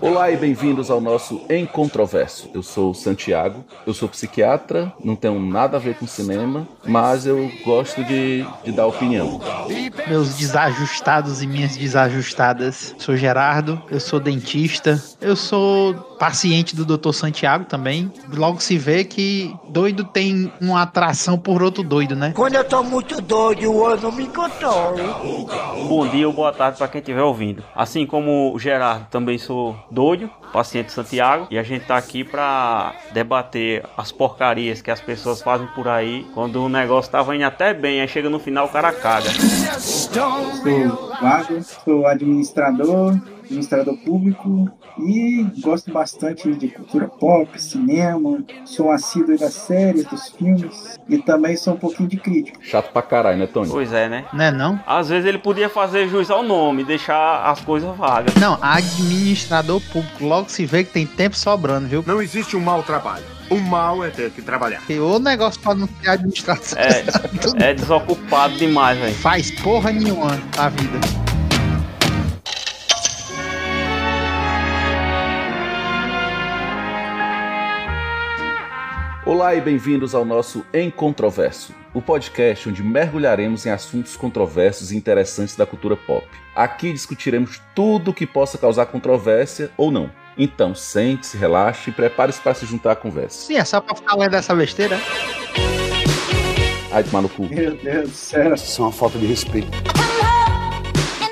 Olá e bem-vindos ao nosso Encontroverso. Eu sou o Santiago, eu sou psiquiatra, não tenho nada a ver com cinema, mas eu gosto de, de dar opinião. Meus desajustados e minhas desajustadas. Sou Gerardo, eu sou dentista, eu sou paciente do Dr. Santiago também. Logo se vê que doido tem uma atração por outro doido, né? Quando eu tô muito doido, eu não me controlo. Bom dia ou boa tarde para quem estiver ouvindo. Assim como o Gerardo, também sou doido, paciente Santiago, e a gente tá aqui para debater as porcarias que as pessoas fazem por aí quando o negócio tava indo até bem, aí chega no final o cara caga. Sou Vago, sou administrador, administrador público e gosto bastante de cultura pop, cinema, sou um assíduo das séries, dos filmes e também sou um pouquinho de crítico. Chato pra caralho, né, Tony? Pois é, né? Né não? Às vezes ele podia fazer jus ao nome, deixar as coisas vagas. Não, administrador público. Logo se vê que tem tempo sobrando, viu? Não existe um mau trabalho. O mal é ter que trabalhar. Porque o negócio pra não ter administração. É, é desocupado demais, velho. Faz porra nenhuma a vida. Olá e bem-vindos ao nosso Encontroverso, o podcast onde mergulharemos em assuntos controversos e interessantes da cultura pop. Aqui discutiremos tudo que possa causar controvérsia ou não. Então, sente-se, relaxe e prepare-se para se juntar à conversa. Sim, é só pra ficar lendo essa besteira. Ai, tomar no cu. Meu Deus do céu. Isso é uma falta de respeito.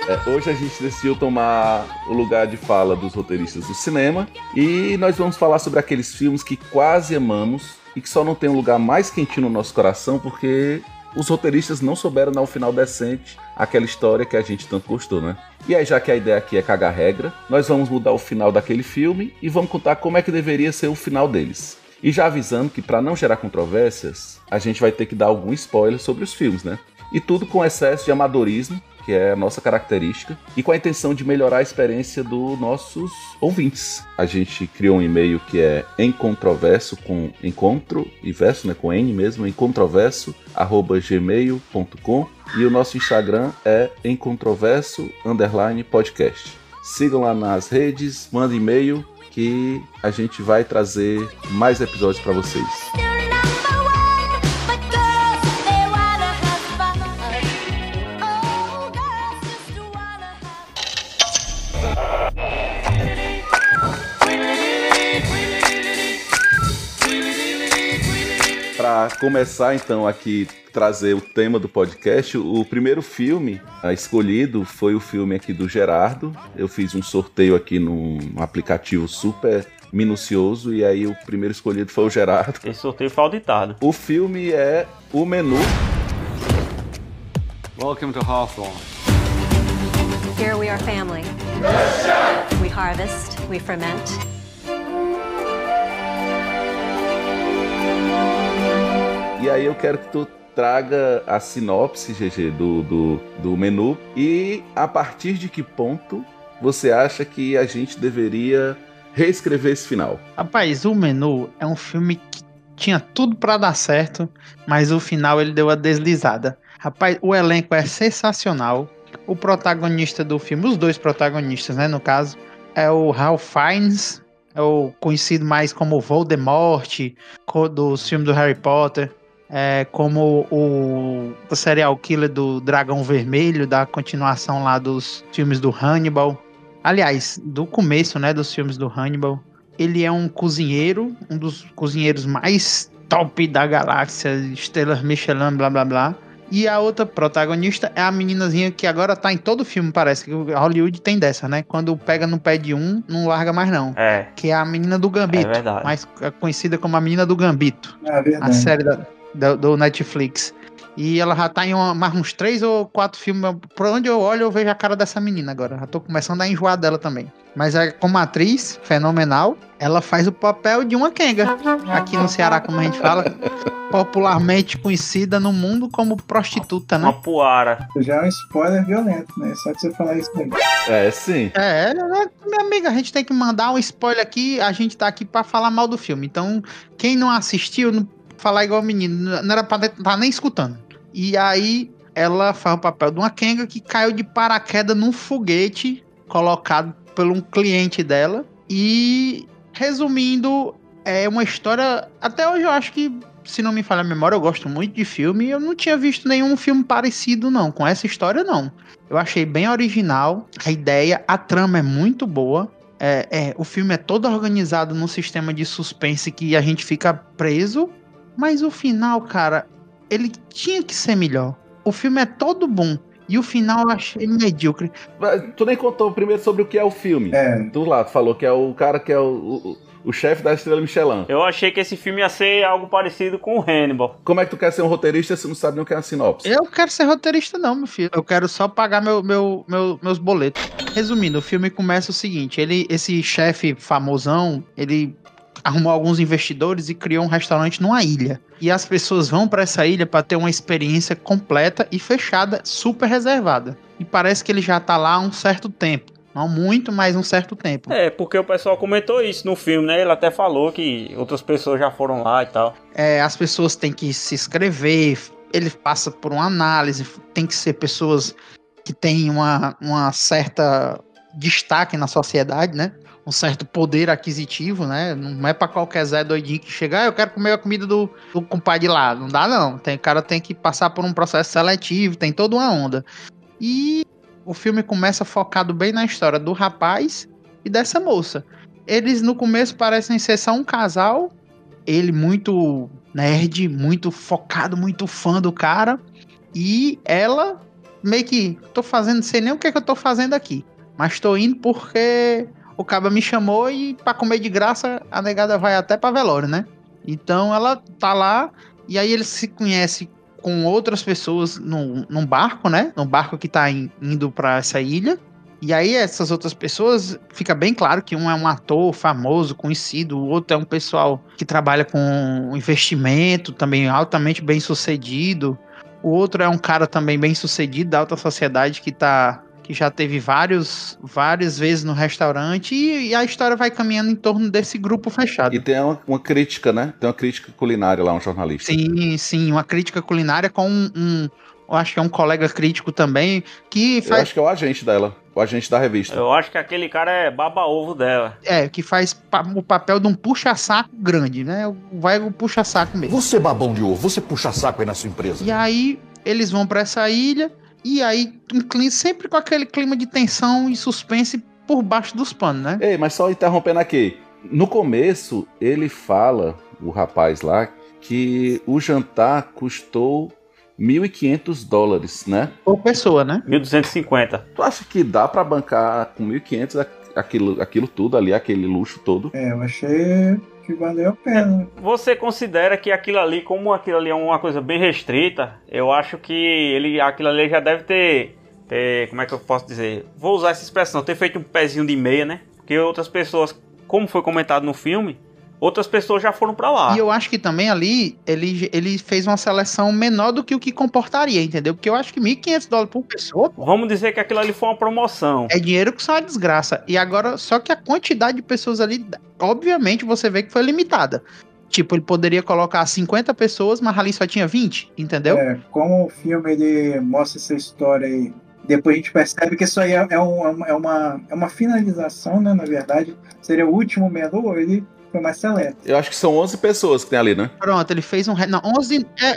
É, hoje a gente decidiu tomar o lugar de fala dos roteiristas do cinema e nós vamos falar sobre aqueles filmes que quase amamos e que só não tem um lugar mais quentinho no nosso coração porque os roteiristas não souberam dar um final decente àquela história que a gente tanto gostou, né? E aí, já que a ideia aqui é cagar regra, nós vamos mudar o final daquele filme e vamos contar como é que deveria ser o final deles. E já avisando que para não gerar controvérsias, a gente vai ter que dar algum spoiler sobre os filmes, né? E tudo com excesso de amadorismo, que é a nossa característica, e com a intenção de melhorar a experiência dos nossos ouvintes. A gente criou um e-mail que é encontroverso com encontro e verso, né, com N mesmo, encontroverso arroba gmail.com e o nosso Instagram é encontroverso underline podcast. Sigam lá nas redes, mandem e-mail que a gente vai trazer mais episódios para vocês. Para começar então aqui trazer o tema do podcast, o primeiro filme ah, escolhido foi o filme aqui do Gerardo. Eu fiz um sorteio aqui num aplicativo super minucioso e aí o primeiro escolhido foi o Gerardo. Esse sorteio foi auditado. O filme é O Menu. Welcome to Hawthorne. Here we are family. We harvest, we ferment. E aí eu quero que tu traga a sinopse, GG, do, do, do menu e a partir de que ponto você acha que a gente deveria reescrever esse final? Rapaz, o Menu é um filme que tinha tudo pra dar certo, mas o final ele deu a deslizada. Rapaz, o elenco é sensacional. O protagonista do filme, os dois protagonistas, né, no caso, é o Ralph Fiennes, é o conhecido mais como Voldemort dos filmes do Harry Potter, é como o, o serial killer do Dragão Vermelho, da continuação lá dos filmes do Hannibal. Aliás, do começo, né, dos filmes do Hannibal. Ele é um cozinheiro, um dos cozinheiros mais top da galáxia, estrelas Michelin, blá blá blá. E a outra protagonista é a meninazinha que agora tá em todo filme, parece que Hollywood tem dessa, né? Quando pega no pé de um, não larga mais não. É, Que é a menina do Gambito, É verdade. mais conhecida como a menina do Gambito É a verdade. série da- da- do Netflix. E ela já tá em uma- mais uns três ou quatro filmes. Por onde eu olho, eu vejo a cara dessa menina agora. Já tô começando a enjoar dela também. Mas é, como atriz, fenomenal, ela faz o papel de uma Kenga. Aqui no Ceará, como a gente fala, popularmente conhecida no mundo como prostituta, né? uma poara. Já é um spoiler violento, né? Só de você falar isso aí. É, sim. É, né, minha amiga, a gente tem que mandar um spoiler aqui. A gente tá aqui pra falar mal do filme. Então, quem não assistiu, não falar igual menino, não era pra estar nem escutando. E aí, ela faz o papel de uma Kenga que caiu de paraquedas num foguete colocado por um cliente dela. E, resumindo, é uma história. Até hoje eu acho que, se não me falha a memória, eu gosto muito de filme. Eu não tinha visto nenhum filme parecido, não, com essa história, não. Eu achei bem original a ideia, a trama é muito boa. É, é, o filme é todo organizado num sistema de suspense que a gente fica preso, mas o final, cara, ele tinha que ser melhor. O filme é todo bom. E o final eu achei medíocre. Tu nem contou primeiro sobre o que é o filme. É, Tu lá, tu falou que é o cara que é o, o, o chefe da estrela Michelin. Eu achei que esse filme ia ser algo parecido com o Hannibal. Como é que tu quer ser um roteirista se não sabe nem o que é a sinopse? Eu quero ser roteirista, não, meu filho. Eu quero só pagar meu, meu, meu- meus boletos. Resumindo, o filme começa o seguinte: ele, esse chefe famosão, ele arrumou alguns investidores e criou um restaurante numa ilha. E as pessoas vão pra essa ilha pra ter uma experiência completa e fechada, super reservada. E parece que ele já tá lá há um certo tempo. Não muito, mas um certo tempo. É, porque o pessoal comentou isso no filme, né? Ele até falou que outras pessoas já foram lá e tal. É, as pessoas têm que se inscrever, ele passa por uma análise, tem que ser pessoas que têm uma, uma certa destaque na sociedade, né? Um certo poder aquisitivo, né? Não é pra qualquer Zé doidinho que chegar, ah, eu quero comer a comida do, do compadre lá. Não dá, não. Tem, o cara tem que passar por um processo seletivo, tem toda uma onda. E o filme começa focado bem na história do rapaz e dessa moça. Eles no começo parecem ser só um casal, ele muito nerd, muito focado, muito fã do cara. E ela meio que tô fazendo, sei nem o que, é que eu tô fazendo aqui. Mas tô indo porque o cara me chamou e pra comer de graça a negada vai até pra velório, né? Então ela tá lá e aí ele se conhece com outras pessoas num, num barco, né? Num barco que tá in- indo pra essa ilha. E aí essas outras pessoas, fica bem claro que um é um ator famoso, conhecido, o outro é um pessoal que trabalha com investimento, também altamente bem sucedido. O outro é um cara também bem sucedido da alta sociedade que tá que já teve vários várias vezes no restaurante e, e a história vai caminhando em torno desse grupo fechado. E tem uma, uma crítica, né? Tem uma crítica culinária lá, um jornalista. Sim, sim, uma crítica culinária com um, um- eu acho que é um colega crítico também que Eu faz acho que é o agente dela, o agente da revista. Eu acho que aquele cara é baba-ovo dela. É, que faz pa- o papel de um puxa-saco grande, né? Vai o puxa-saco mesmo. Você, babão de ovo, você puxa saco aí na sua empresa. E aí eles vão pra essa ilha e aí sempre com aquele clima de tensão e suspense por baixo dos panos, né? Ei, mas só interrompendo aqui. No começo, ele fala, o rapaz lá, que o jantar custou 1.500 dólares, né? Por pessoa, né? 1250. Tu acha que dá pra bancar com 1.500 a- aquilo, aquilo tudo ali, aquele luxo todo? é, eu achei que valeu a pena. Você considera que aquilo ali, como aquilo ali é uma coisa bem restrita, eu acho que ele, aquilo ali já deve ter, ter, como é que eu posso dizer? Vou usar essa expressão, ter feito um pezinho de meia, né? Porque outras pessoas, como foi comentado no filme, outras pessoas já foram pra lá. E eu acho que também ali ele, ele fez uma seleção menor do que o que comportaria, entendeu? Porque eu acho que 1.500 dólares por pessoa pô, Vamos dizer que aquilo ali foi uma promoção. é dinheiro que só é desgraça. E agora, só que a quantidade de pessoas ali, obviamente, você vê que foi limitada. Tipo, ele poderia colocar 50 pessoas, mas ali só tinha 20, entendeu? É, como o filme ele mostra essa história aí, depois a gente percebe que isso aí é, é um- é uma, é uma finalização, né? Na verdade, seria o último menu, ele foi mais seleto. Eu acho que são 11 pessoas que tem ali, né? Pronto, ele fez um. Não, 11. É,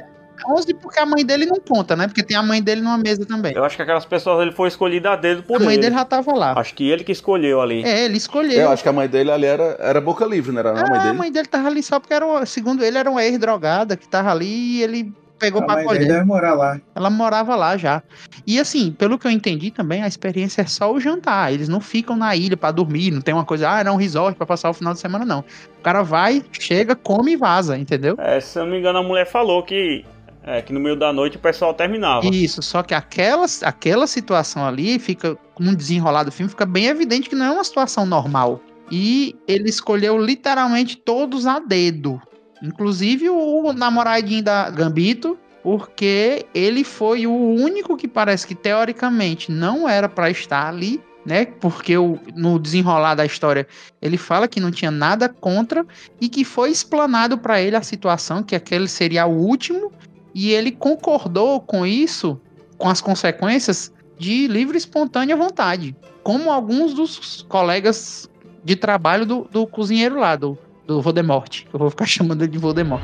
11 porque a mãe dele não conta, né? Porque tem a mãe dele numa mesa também. Eu acho que aquelas pessoas ele foi escolhido a dedo por A mãe ele. dele já tava lá. Acho que ele que escolheu ali. É, ele escolheu. Eu acho que a mãe dele ali era, era boca livre, não era não, a mãe a dele? mãe dele tava ali só porque era, segundo ele, era uma ex-drogada que tava ali e ele pegou A pra deve morar lá. Ela morava lá já. E assim, pelo que eu entendi também, a experiência é só o jantar. Eles não ficam na ilha pra dormir, não tem uma coisa, ah, não, um resort pra passar o final de semana, não. O cara vai, chega, come e vaza, entendeu? É, se eu não me engano, a mulher falou que, é, que no meio da noite o pessoal terminava. Isso, só que aquela, aquela situação ali fica, com um desenrolar do filme, fica bem evidente que não é uma situação normal. E ele escolheu literalmente todos a dedo. Inclusive o namoradinho da Gambito, porque ele foi o único que parece que teoricamente não era pra estar ali, né? Porque o, no desenrolar da história ele fala que não tinha nada contra e que foi explanado pra ele a situação, que aquele seria o último, e ele concordou com isso, com as consequências, de livre e espontânea vontade. Como alguns dos colegas de trabalho do, do cozinheiro lá, do, do Voldemort. Eu vou ficar chamando ele de Voldemort.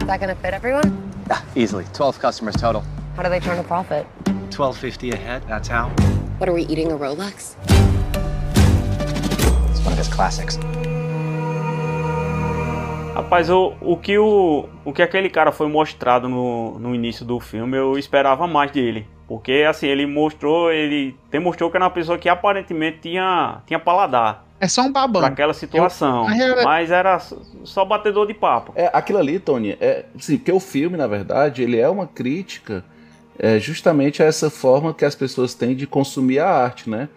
Is that gonna fit everyone? Yeah, easily. 12 customers total. How do they turn a profit? 1250 a head, that's how. What are we eating a Rolex? It's one of his classics. Rapaz, o, o, que o, o que aquele cara foi mostrado no, no início do filme, eu esperava mais dele. Porque, assim, ele mostrou, ele demonstrou que era uma pessoa que aparentemente tinha, tinha paladar. É só um babão. Aquela situação. Eu- Mas era só batedor de papo. É, aquilo ali, Tony, é, sim, porque o filme, na verdade, ele é uma crítica é, justamente a essa forma que as pessoas têm de consumir a arte, né?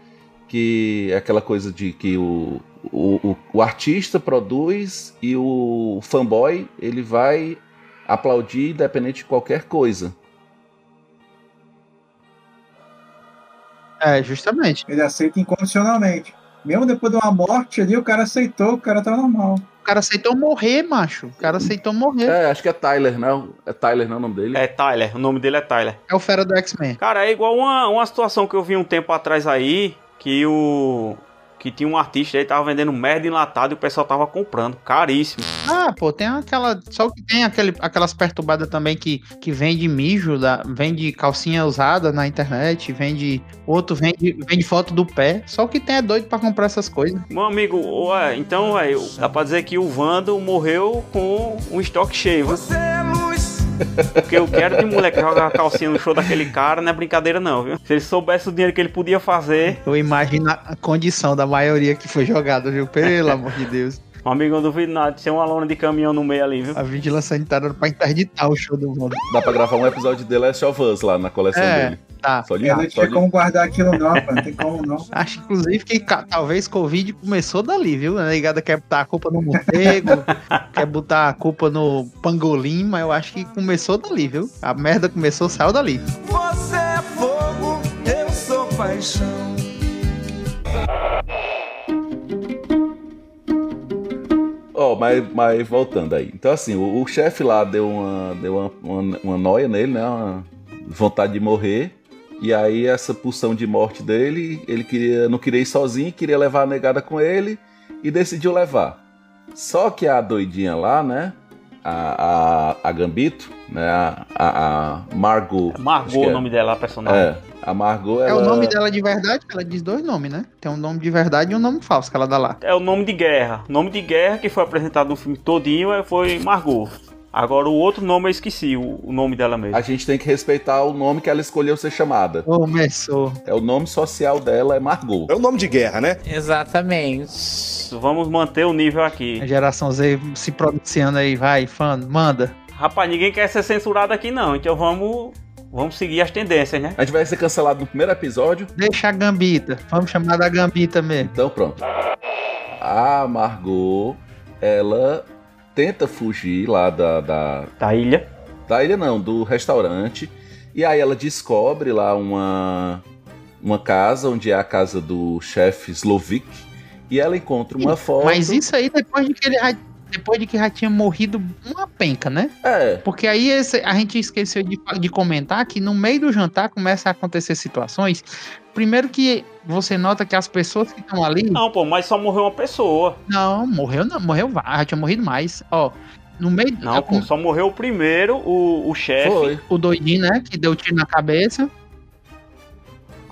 Que é aquela coisa de que o, o, o, o artista produz e o fanboy ele vai aplaudir independente de qualquer coisa. É, justamente. Ele aceita incondicionalmente. Mesmo depois de uma morte ali, o cara aceitou, o cara tá normal. O cara aceitou morrer, macho. O cara aceitou morrer. É, acho que é Tyler, não? É Tyler, não é o nome dele? É Tyler, o nome dele é Tyler. É o fera do X-Men. Cara, é igual uma, uma situação que eu vi um tempo atrás aí, que o. Que tinha um artista aí, tava vendendo merda enlatada e o pessoal tava comprando. Caríssimo. Ah, pô, tem aquela. Só que tem aquele, aquelas perturbadas também que, que vende mijo, da, vende calcinha usada na internet, vende. Outro vende, vende foto do pé. Só que tem é doido pra comprar essas coisas. Meu amigo, ué, então, ué, dá pra dizer que o Vando morreu com um estoque cheio. Você é luz. Porque eu quero de moleque jogar calcinha no show daquele cara, não é brincadeira não, viu? Se ele soubesse o dinheiro que ele podia fazer, Eu imagino a condição da maioria que foi jogada, viu? Pelo amor de Deus. meu amigo, eu não duvido nada de ser uma lona de caminhão no meio ali, viu? A vigilância sanitária era pra interditar o show do mundo. Dá pra gravar um episódio de The Last of Us lá na coleção É, dele. Tá. Só de, Eu não tinha como guardar aquilo não, pô. Não tem como não. Acho, inclusive, que talvez Covid começou dali, viu? A negada quer botar a culpa no morcego, quer botar a culpa no pangolim, mas eu acho que começou dali, viu? A merda começou, saiu dali. Você é fogo, eu sou paixão. Ó, mas, mas voltando aí. Então, assim, o, o chefe lá deu uma, deu uma, uma, uma noia nele, né? Uma vontade de morrer. E aí, essa pulsão de morte dele, ele queria, não queria ir sozinho, queria levar a negada com ele e decidiu levar. Só que a doidinha lá, né? A, a, a Gambito, né? A, a, a Margot. acho Margot que o é. nome dela, a personagem. É, a Margot, ela... É o nome dela de verdade, ela diz dois nomes, né? Tem um nome de verdade e um nome falso que ela dá lá. É o nome de guerra. O nome de guerra que foi apresentado no filme todinho é- foi Margot. Agora o outro nome eu esqueci, o, o nome dela mesmo. A gente tem que respeitar o nome que ela escolheu ser chamada. Começou. É o nome social dela, é Margot. É o nome de guerra, né? Exatamente. Vamos manter o nível aqui. A geração Z se pronunciando aí, vai, fã, manda. Rapaz, ninguém quer ser censurado aqui não, então vamos, vamos seguir as tendências, né? A gente vai ser cancelado no primeiro episódio. Deixa a Gambita. Vamos chamar da Gambita mesmo. Então pronto. A Margot, ela tenta fugir lá da, da. Da ilha. Da ilha não, do restaurante. E aí ela descobre lá uma. Uma casa, onde é a casa do chefe Slovik. E ela encontra uma foto. Mas isso aí depois de que ele depois de que já tinha morrido uma penca, né? É. Porque aí esse- a gente esqueceu de, de comentar que no meio do jantar começa a acontecer situações. Primeiro que você nota que as pessoas que estão ali. Não, pô, mas só morreu uma pessoa. Não, morreu não, morreu vários, já tinha morrido mais. Ó, no meio Não, pô, só morreu o primeiro, o, o chefe. o doidinho, né, que deu tiro na cabeça.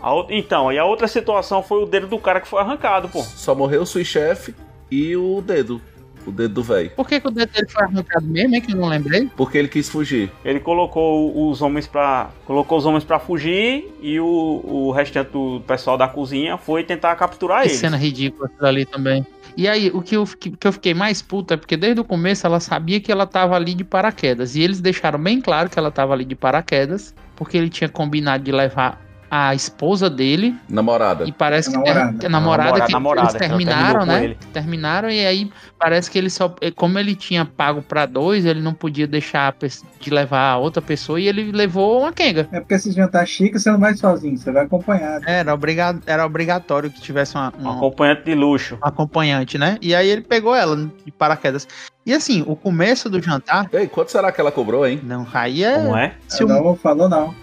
Outra- então, e a outra situação foi o dedo do cara que foi arrancado, pô. Só morreu o sui chefe e o dedo. O dedo do velho. Por que, que o dedo dele foi arrancado mesmo, hein, que eu não lembrei? Porque ele quis fugir. Ele colocou os homens pra. colocou os homens para fugir e o, o restante do pessoal da cozinha foi tentar capturar Que eles. cena ridícula ali também. E aí, o que eu, fiquei- que eu fiquei mais puta é porque desde o começo ela sabia que ela tava ali de paraquedas. E eles deixaram bem claro que ela tava ali de paraquedas, porque ele tinha combinado de levar a esposa dele. Namorada. E parece que Namorada. ter- a namorada, Namorada, que namorada, eles terminaram, né? Terminaram e aí parece que ele só. Como ele tinha pago pra dois, ele não podia deixar de levar a outra pessoa e ele levou uma quenga. É porque esse jantar chique você não vai sozinho, você vai acompanhado. Era, obrigado, era obrigatório que tivesse uma, Um acompanhante de luxo. um acompanhante, né? E aí ele pegou ela de paraquedas. E assim, o começo do jantar. Ei, quanto será que ela cobrou, hein? Não, aí é. Como é? Se o, Não falou não.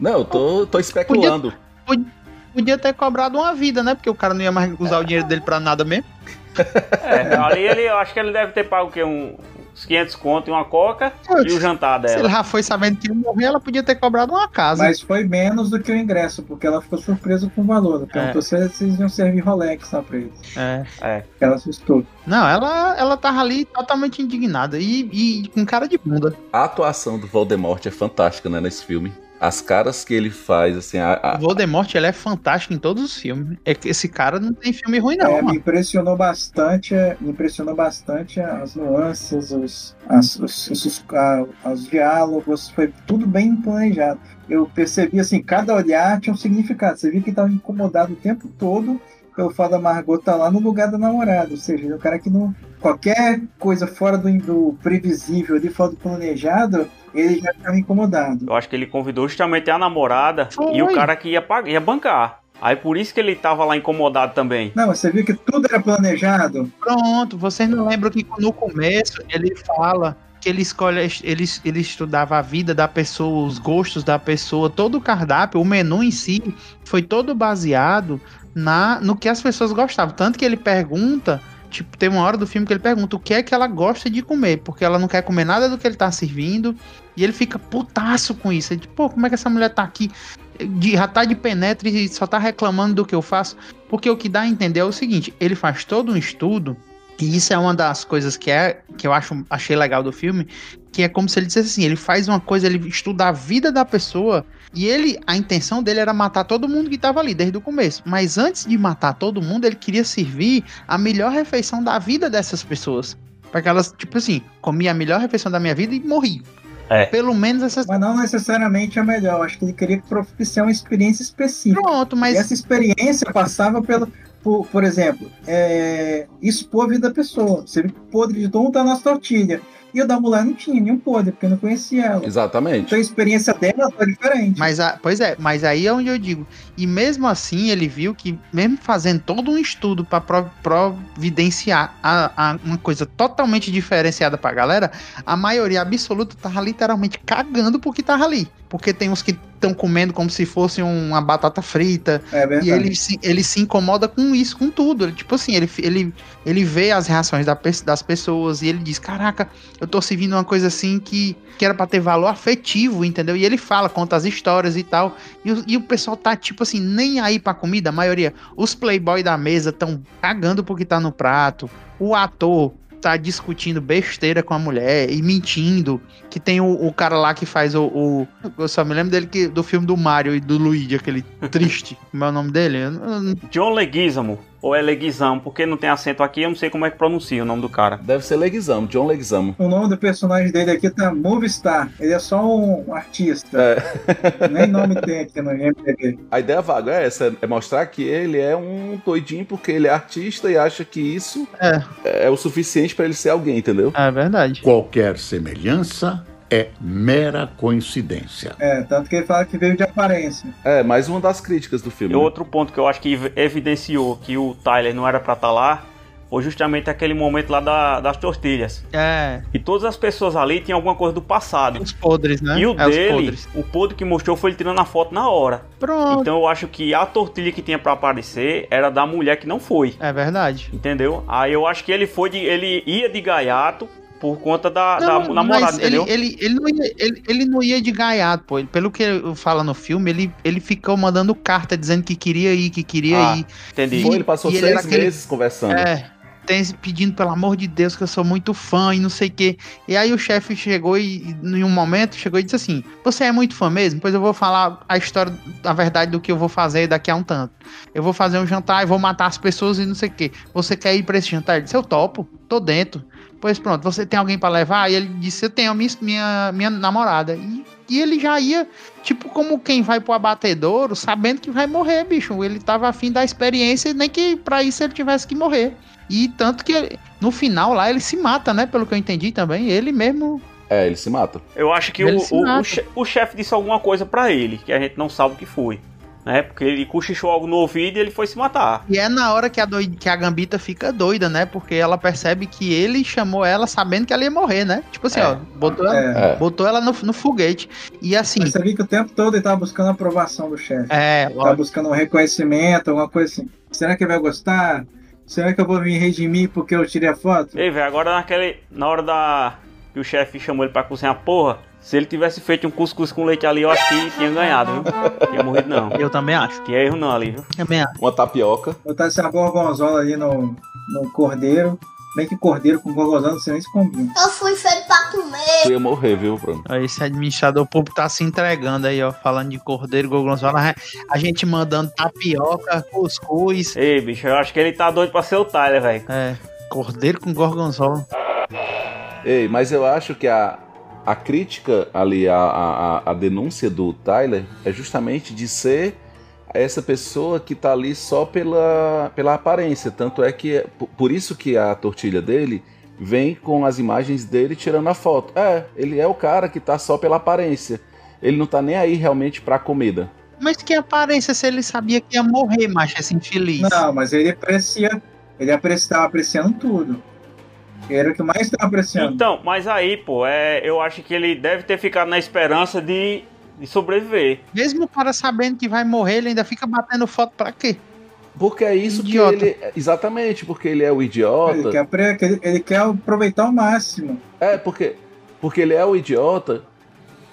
Não, eu tô, tô especulando. Podia, podia ter cobrado uma vida, né? Porque o cara não ia mais usar o dinheiro dele pra nada mesmo. É, ali ele, eu acho que ele deve ter pago o quê? Um, uns 500 conto e uma coca e o jantar Se ele dela. já foi sabendo que ia morrer, ela podia ter cobrado uma casa. Mas foi menos do que o ingresso, porque ela ficou surpresa com o valor. Ela Perguntou se eles iam servir Rolex lá pra eles. É. É. Ela assustou. Não, ela, ela tava ali totalmente indignada e, e com cara de bunda. A atuação do Voldemort é fantástica, né, nesse filme. As caras que ele faz, assim, a, a- O Voldemort, ele é fantástico em todos os filmes. É que esse cara não tem filme ruim, não, É, me impressionou bastante, é, me impressionou bastante as nuances, os, as- os, os, a- os diálogos, foi tudo bem planejado. Eu percebi assim, cada olhar tinha um significado. Você viu que estava incomodado o tempo todo pelo fato da Margot estar lá no lugar da namorada. Ou seja, ele é um cara que não. Qualquer coisa fora do, do previsível, ali, fora do planejado, ele já estava incomodado. Eu acho que ele convidou justamente a namorada Foi. e o cara que ia, pagar, ia bancar. Aí por isso que ele tava lá incomodado também. Não, você viu que tudo era planejado? Pronto, vocês não lembram que no começo ele fala que ele escolhe, ele, ele estudava a vida da pessoa, os gostos da pessoa, todo o cardápio, o menu em si foi todo baseado na no que as pessoas gostavam. Tanto que ele pergunta, tipo, tem uma hora do filme que ele pergunta o que é que ela gosta de comer, porque ela não quer comer nada do que ele tá servindo, e ele fica putaço com isso. Ele, pô, como é que essa mulher tá aqui? De, já tá de penetra e só tá reclamando do que eu faço. Porque o que dá a entender é o seguinte: ele faz todo um estudo, e isso é uma das coisas que, é, que eu acho, achei legal do filme, que é como se ele dissesse assim: ele faz uma coisa, ele estuda a vida da pessoa, e ele, a intenção dele era matar todo mundo que tava ali desde o começo. Mas antes de matar todo mundo, ele queria servir a melhor refeição da vida dessas pessoas. Para que elas, tipo assim, comi a melhor refeição da minha vida e morri. É. Pelo menos essas. Mas não necessariamente é melhor. Acho que ele queria propiciar uma experiência específica. Pronto, mas. E essa experiência passava pelo. Por, por exemplo, é, expor a vida da pessoa. Você viu que o podre de Tom tá nas tortilhas. E o da mulher não tinha nenhum podre, porque eu não conhecia ela. Exatamente. Então a experiência dela foi diferente. Mas a, pois é, mas aí é onde eu digo. E mesmo assim, ele viu que, mesmo fazendo todo um estudo para providenciar a, a- uma coisa totalmente diferenciada pra galera, a maioria absoluta tava literalmente cagando porque tava ali. Porque tem uns que estão comendo como se fosse uma batata frita. É verdade. E ele se, ele se incomoda com isso, com tudo. Ele, tipo assim, ele, ele, ele vê as reações da das pessoas e ele diz: Caraca, eu tô servindo uma coisa assim que, que era pra ter valor afetivo, entendeu? E ele fala, conta as histórias e tal. E o, e o pessoal tá, tipo assim, nem aí pra comida. A maioria, os playboy da mesa tão cagando porque tá no prato. O ator tá discutindo besteira com a mulher e mentindo. Que tem o, o cara lá que faz o, o- Eu só me lembro dele que, do filme do Mario e do Luigi, aquele triste. Como é o nome dele? John Leguizamo, ou é Leguizamo, porque não tem acento aqui, eu não sei como é que pronuncia o nome do cara. Deve ser Leguizamo, John Leguizamo. O nome do personagem dele aqui tá Movistar. Ele é só um artista. É. Nem nome tem aqui no MPB. A ideia vaga é essa, é mostrar que ele é um doidinho porque ele é artista e acha que isso É. é o suficiente pra ele ser alguém, entendeu? É verdade. Qualquer semelhança é mera coincidência. É, tanto que ele fala que veio de aparência. É, mais uma das críticas do filme. E né? outro ponto que eu acho que ev- evidenciou que o Tyler não era pra estar lá foi justamente aquele momento lá da- das tortilhas. É. E todas as pessoas ali tinham alguma coisa do passado. Os podres, né? E o É, dele, o podre que mostrou foi ele tirando a foto na hora. Pronto. Então eu acho que a tortilha que tinha pra aparecer era da mulher que não foi. É verdade. Entendeu? Aí eu acho que ele foi de. ele ia de gaiato por conta da, da Não, namorada, mas ele, entendeu? ele, ele, não ia, ele, ele não ia de gaiato, pô. Ele- Pelo que fala no filme, ele, ele ficou mandando carta dizendo que queria ir, que queria Ah, ir. entendi. Foi, ele passou E ele seis era aquele- meses conversando. É, tem, pedindo pelo amor de Deus que eu sou muito fã e não sei o quê. E aí o chefe chegou e, e, em um momento, chegou e disse assim: Você é muito fã mesmo? Pois eu vou falar a história, a verdade do que eu vou fazer daqui a um tanto. Eu vou fazer um jantar e vou matar as pessoas e não sei o quê. Você quer ir pra esse jantar? Ele disse: Eu topo, tô dentro. Pois pronto, você tem alguém pra levar? E ele disse: Eu tenho a minha, minha, minha namorada. E, e ele já ia, tipo, como quem vai pro abatedouro, sabendo que vai morrer, bicho. Ele tava afim da experiência, nem que pra isso ele tivesse que morrer. E tanto que ele- no final lá ele se mata, né? Pelo que eu entendi também. Ele mesmo. É, ele se mata. Eu acho que Ele o, o, o, che- o chefe disse alguma coisa pra ele, que a gente não sabe o que foi. Né? Porque ele cochichou algo no ouvido e ele foi se matar. E é na hora que a, que a Gambita fica doida, né? Porque ela percebe que ele chamou ela sabendo que ela ia morrer, né? Tipo assim, É. ó, botou ela, É. botou ela no, no foguete. E assim, Mas você viu que o tempo todo ele tava buscando a aprovação do chefe. é, Tava buscando um reconhecimento, alguma coisa assim. Será que ele vai gostar? Será que eu vou me redimir porque eu tirei a foto? Ei, velho, agora naquele. Na hora da. que o chefe chamou ele pra cozinhar, porra. Se ele tivesse feito um cuscuz com leite ali, eu acho que tinha ganhado, viu? Tinha morrido não. eu também acho. Tinha erro não ali, viu? Também acho. Uma tapioca. Botar essa gorgonzola ali no, no cordeiro. Bem que cordeiro com gorgonzola não sei nem se combina. Eu fui feito pra comer. Tu ia morrer, viu, Bruno? Ó, Esse administrador público tá se entregando aí, ó, falando de cordeiro, gorgonzola, a gente mandando tapioca, cuscuz, Ei, bicho, eu acho que ele tá doido pra ser o Tyler, velho. é, cordeiro com gorgonzola. Ei, mas eu acho que a, a crítica ali, a, a, a denúncia do Tyler é justamente de ser essa pessoa que tá ali só pela, pela aparência. Tanto é que, por- por isso que a tortilha dele vem com as imagens dele tirando a foto. É, ele é o cara que tá só pela aparência. Ele não tá nem aí realmente pra comida. Mas que aparência se ele sabia que ia morrer, macho, esse infeliz. Não, mas ele aprecia. Ele aprecia, tava apreciando tudo. Era o que mais estava apreciando. Então, mas aí, pô, é, eu acho que ele deve ter ficado na esperança de, de sobreviver. Mesmo o cara sabendo que vai morrer, ele ainda fica batendo foto pra quê? Porque é isso Idiota. que ele. Exatamente, porque ele é o idiota. Ele quer, apre- ele, ele quer aproveitar ao máximo. É, porque, porque ele é o idiota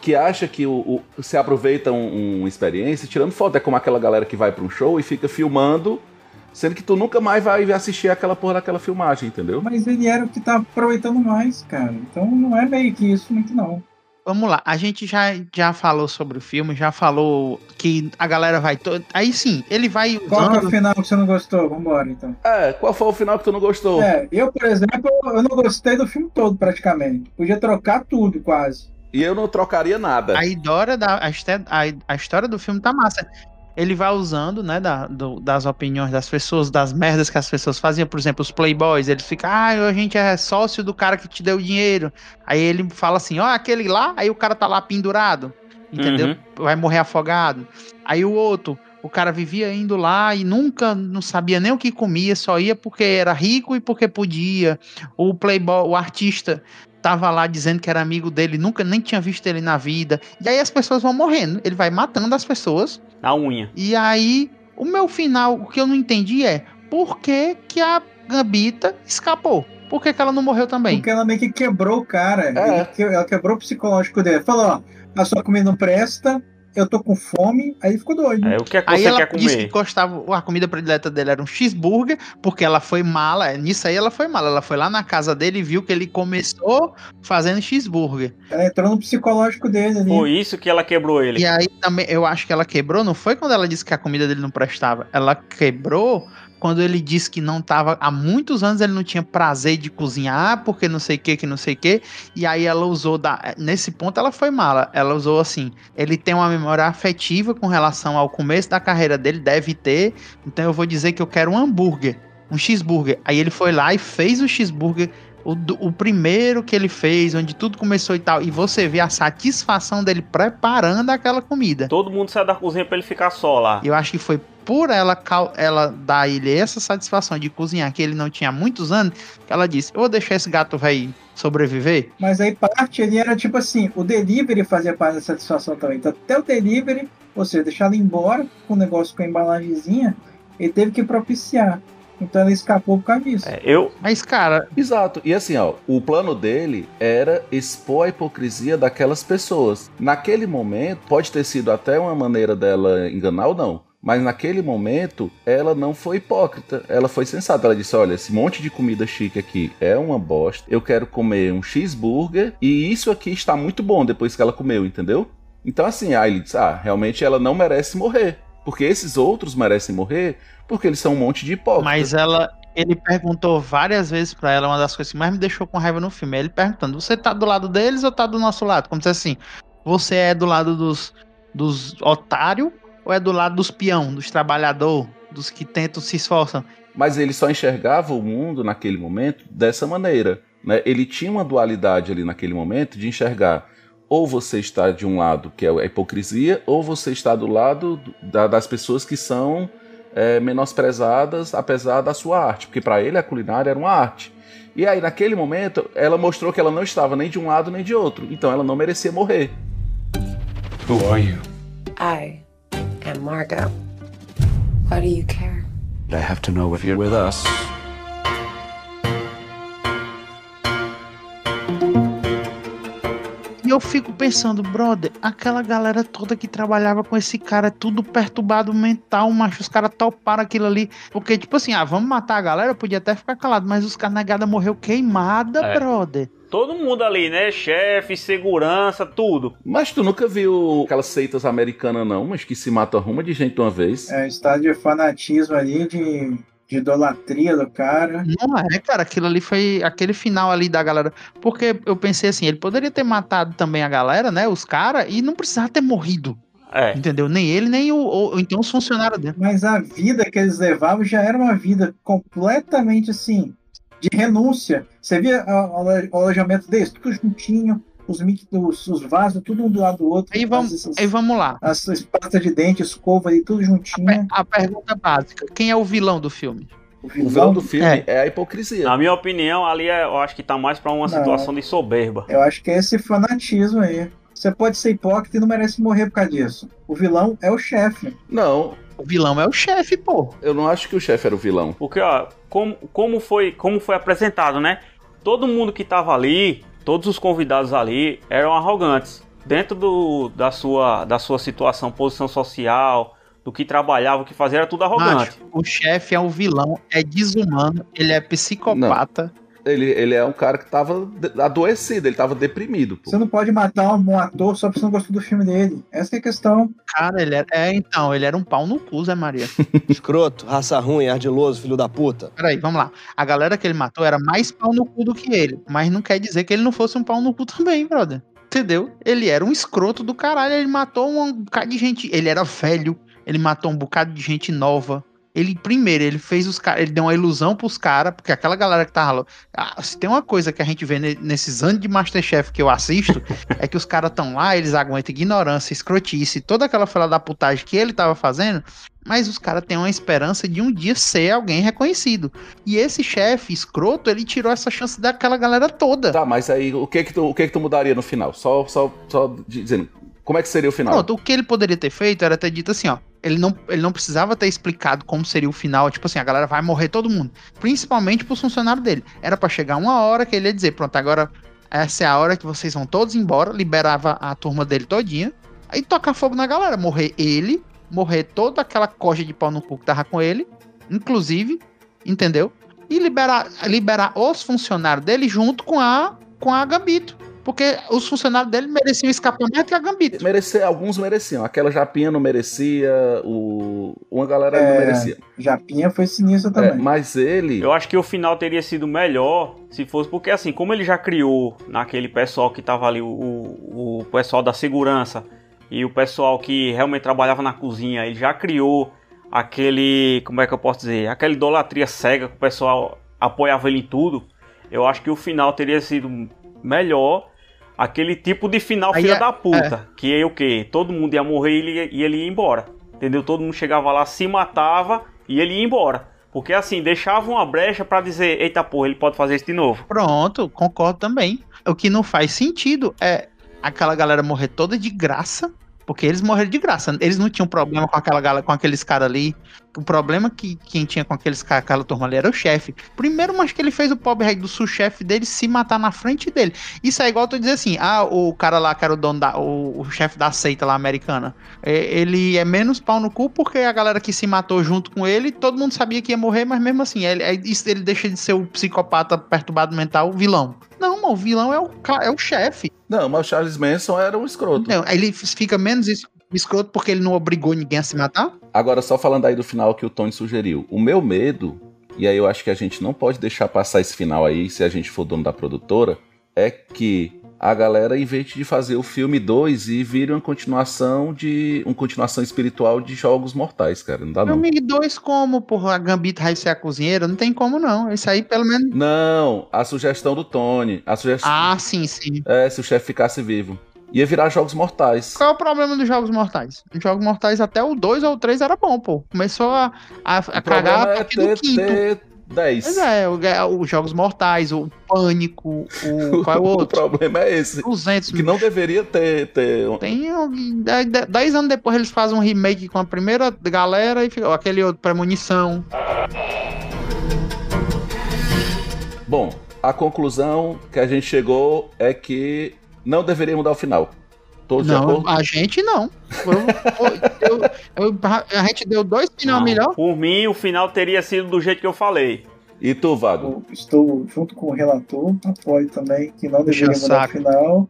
que acha que o, o- se aproveita um- uma experiência tirando foto. É como aquela galera que vai pra um show e fica filmando, sendo que tu nunca mais vai assistir aquela porra daquela filmagem, entendeu? Mas ele era o que tava aproveitando mais, cara. Então não é meio que isso muito, não. Vamos lá, a gente já, já falou sobre o filme, já falou que a galera vai toda. Aí sim, ele vai Qual que é o final que você não gostou? Vambora, então. É, qual foi o final que tu não gostou? É, eu, por exemplo, eu não gostei do filme todo, praticamente. Podia trocar tudo, quase. E eu não trocaria nada. A história, da, a- a história do filme tá massa. Ele vai usando, né, da- do- das opiniões das pessoas, das merdas que as pessoas faziam. Por exemplo, os playboys, eles ficam, ah, a gente é sócio do cara que te deu dinheiro. Aí ele fala assim, ó, aquele lá, aí o cara tá lá pendurado, entendeu? Uhum. Vai morrer afogado. Aí o outro, o cara vivia indo lá e nunca não sabia nem o que comia, só ia porque era rico e porque podia. O playboy, o artista tava lá dizendo que era amigo dele, nunca nem tinha visto ele na vida. E aí as pessoas vão morrendo, ele vai matando as pessoas. Na unha. E aí o meu final, o que eu não entendi é por que que a Gambita escapou? Por que, que ela não morreu também? Porque ela meio que quebrou o cara. É. Ela quebrou o psicológico dele. Falou, ó, a sua comida não presta, eu tô com fome. Aí ficou doido. É, o que é que Aí você ela quer disse que comer? gostava, a comida predileta dele era um cheeseburger, porque ela foi mala, é, nisso aí ela foi mala. Ela foi lá na casa dele e viu que ele começou fazendo cheeseburger. Ela entrou no psicológico dele ali. Foi isso que ela quebrou ele. E aí também, eu acho que ela quebrou, não foi quando ela disse que a comida dele não prestava. Ela quebrou quando ele disse que não tava, há muitos anos ele não tinha prazer de cozinhar, porque não sei o que, que não sei o que. E aí ela usou, da, nesse ponto ela foi mala. Ela usou assim, ele tem uma memória afetiva com relação ao começo da carreira dele, deve ter. Então eu vou dizer que eu quero um hambúrguer, um cheeseburger. Aí ele foi lá e fez o cheeseburger o, o primeiro que ele fez, onde tudo começou e tal, e você vê a satisfação dele preparando aquela comida. Todo mundo sai da cozinha pra ele ficar só lá. Eu acho que foi por ela, ela dar a ele essa satisfação de cozinhar, que ele não tinha há muitos anos, que ela disse: Eu vou deixar esse gato velho sobreviver. Mas aí parte ele era tipo assim, o delivery fazia parte da satisfação também. Então até o delivery, ou seja, deixar ele embora com o negócio com a embalagenzinha, ele teve que propiciar. Então ela escapou por causa disso. É, eu, Mas, cara, Exato. E assim, ó, o plano dele era expor a hipocrisia daquelas pessoas. Naquele momento, pode ter sido até uma maneira dela enganar ou não. Mas naquele momento, ela não foi hipócrita. Ela foi sensata. Ela disse: Olha, esse monte de comida chique aqui é uma bosta. Eu quero comer um cheeseburger. E isso aqui está muito bom depois que ela comeu, entendeu? Então, assim, aí ele disse: Ah, realmente ela não merece morrer. Porque esses outros merecem morrer porque eles são um monte de hipócritas. mas ela. Ele perguntou várias vezes pra ela, uma das coisas que mais me deixou com raiva no filme. é Ele perguntando: Você tá do lado deles ou tá do nosso lado? Como se assim: Você é do lado dos, dos otários ou é do lado dos peão, dos trabalhador, dos que tentam se esforçam? Mas ele só enxergava o mundo naquele momento dessa maneira. Né? Ele tinha uma dualidade ali naquele momento de enxergar ou você está de um lado que é a hipocrisia, ou você está do lado da, das pessoas que são é, menosprezadas apesar da sua arte, porque para ele a culinária era uma arte. E aí, naquele momento, ela mostrou que ela não estava nem de um lado nem de outro, então ela não merecia morrer. Who are you? I am Margot. Why do you care? I have to know if you're with us. Eu fico pensando, brother, aquela galera toda que trabalhava com esse cara, é tudo perturbado mental, macho. Os caras toparam aquilo ali. Porque, tipo assim, ah, vamos matar a galera, podia até ficar calado, mas os caras negada morreu queimada, É. brother. Todo mundo ali, né? Chefe, segurança, tudo. Mas tu nunca viu aquelas seitas americanas, não, mas que se matam arruma de gente de uma vez. É, estado de fanatismo ali, de, de idolatria do cara. Não é, cara, aquilo ali foi aquele final ali da galera. Porque eu pensei assim, ele poderia ter matado também a galera, né? Os caras, e não precisava ter morrido. É. Entendeu? Nem ele, nem o, ou, então os funcionários dele. Mas a vida que eles levavam já era uma vida completamente assim, de renúncia. Você via o alojamento deles, tudo juntinho, os, os, os vasos, tudo um do lado do outro. Aí vamos, as, aí vamos lá. as, as pastas de dente, escova ali, tudo juntinho. A pergunta básica: quem é o vilão do filme? O O vilão do filme É. é, a hipocrisia. Na minha opinião, ali é- eu acho que tá mais pra uma Não. situação de soberba. Eu acho que é esse fanatismo aí. Você pode ser hipócrita e não merece morrer por causa disso. O vilão é o chefe. Não, O vilão é o chefe, pô. eu não acho que o chefe era o vilão. Porque, ó, como, como, foi, como foi apresentado, né? Todo mundo que tava ali, todos os convidados ali, eram arrogantes. Dentro do, da, sua, da sua situação, posição social, do que trabalhava, o que fazia, era tudo arrogante. Macho, o chefe é o vilão, é desumano, ele é psicopata. Ele, ele é um cara que tava adoecido, ele tava deprimido. Pô. Você não pode matar um ator só porque você não gostou do filme dele. Essa que é a questão. Cara, ele era. É, então, ele era um pau no cu, Zé Maria. Escroto, raça ruim, ardiloso, filho da puta. Peraí, vamos lá. A galera que ele matou era mais pau no cu do que ele. Mas não quer dizer que ele não fosse um pau no cu também, brother. Entendeu? Ele era um escroto do caralho. Ele matou um bocado de gente. Ele era velho. Ele matou um bocado de gente nova. Ele, primeiro, ele fez os caras. Ele deu uma ilusão pros caras, porque aquela galera que tava lá. Ah, se tem uma coisa que a gente vê ne- nesses anos de Masterchef que eu assisto, é que os caras tão lá, eles aguentam ignorância, escrotice, toda aquela fila da putagem que ele tava fazendo, mas os caras têm uma esperança de um dia ser alguém reconhecido. E esse chefe escroto, ele tirou essa chance daquela galera toda. Tá, mas aí o que que tu, o que que tu mudaria no final? Só, só, só dizendo, como é que seria o final? Pronto, o que ele poderia ter feito era ter dito assim, ó. Ele não, ele não precisava ter explicado como seria o final, tipo assim, a galera vai morrer todo mundo. Principalmente pros funcionários dele. Era pra chegar uma hora que ele ia dizer, pronto, agora essa é a hora que vocês vão todos embora, liberava a turma dele todinha, aí tocar fogo na galera, morrer ele, morrer toda aquela coja de pau no cu que tava com ele, inclusive, entendeu? E liberar, liberar os funcionários dele junto com a, com a Gambito. Porque os funcionários dele mereciam escapar mais que a Gambito. Merecer, alguns mereciam. Aquela Japinha não merecia, o, uma galera não É, merecia. Japinha foi sinistra É, também. mas ele. Eu acho que o final teria sido melhor se fosse porque assim, como ele já criou naquele pessoal que tava ali, o, o, o pessoal da segurança e o pessoal que realmente trabalhava na cozinha, ele já criou aquele, como é que eu posso dizer, aquela idolatria cega que o pessoal apoiava ele em tudo. Eu acho que o final teria sido melhor aquele tipo de final filha é- da puta, que é o que todo mundo ia morrer e ele, e ele ia embora. Entendeu? Todo mundo chegava lá, se matava e ele ia embora. Porque assim, deixava uma brecha pra dizer, eita porra, ele pode fazer isso de novo. Pronto, concordo também. O que não faz sentido é aquela galera morrer toda de graça, porque eles morreram de graça. Eles não tinham problema com aquela galera, com aqueles caras ali. O problema que quem tinha com aqueles caras, aquela turma ali era o chefe. Primeiro, mas que ele fez o pobre rei do sul-chefe dele se matar na frente dele. Isso é igual tu dizer assim: ah, o cara lá que era o dono da. o, o chefe da seita lá americana. é, ele é menos pau no cu porque a galera que se matou junto com ele, todo mundo sabia que ia morrer, mas mesmo assim, ele, é- isso ele deixa de ser o psicopata perturbado mental, o vilão. Não, mano, o vilão é o, é o chefe. Não, mas o Charles Manson era um escroto. Não, ele fica menos es- escroto porque ele não obrigou ninguém a se matar? Agora, só falando aí do final que o Tony sugeriu. O meu medo, e aí eu acho que a gente não pode deixar passar esse final aí, se a gente for dono da produtora, é que a galera, vez de fazer o filme 2 e vire uma continuação de. uma continuação espiritual de Jogos Mortais, cara. Não dá não. amigo, dois como, porra, a Gambito vai ser a cozinheira? Não tem como não. Isso aí, pelo menos. Não, a sugestão do Tony. A sugestão. Ah, sim, sim. É, se o chefe ficasse vivo. Ia virar Jogos Mortais. Qual é o problema dos Jogos Mortais? Os Jogos Mortais até o 2 ou o 3 era bom, pô. Começou a, a, a cagar a é partir do ter, quinto. ter 10. Pois é, o- os Jogos Mortais, o Pânico, o... Qual é o o outro? problema é esse. 200 Que não deveria ter. ter... Tem um- dez- dez anos depois eles fazem um remake com a primeira galera e fica aquele outro premonição. Bom, a conclusão que a gente chegou é que não deveria mudar o final. Todos de Não, acordo? a gente não. Eu- eu- eu- a gente deu dois final Não, melhor. Por mim, o final teria sido do jeito que eu falei. E tu, Vago? Eu estou junto com o relator, apoio também que não deveria mudar o final.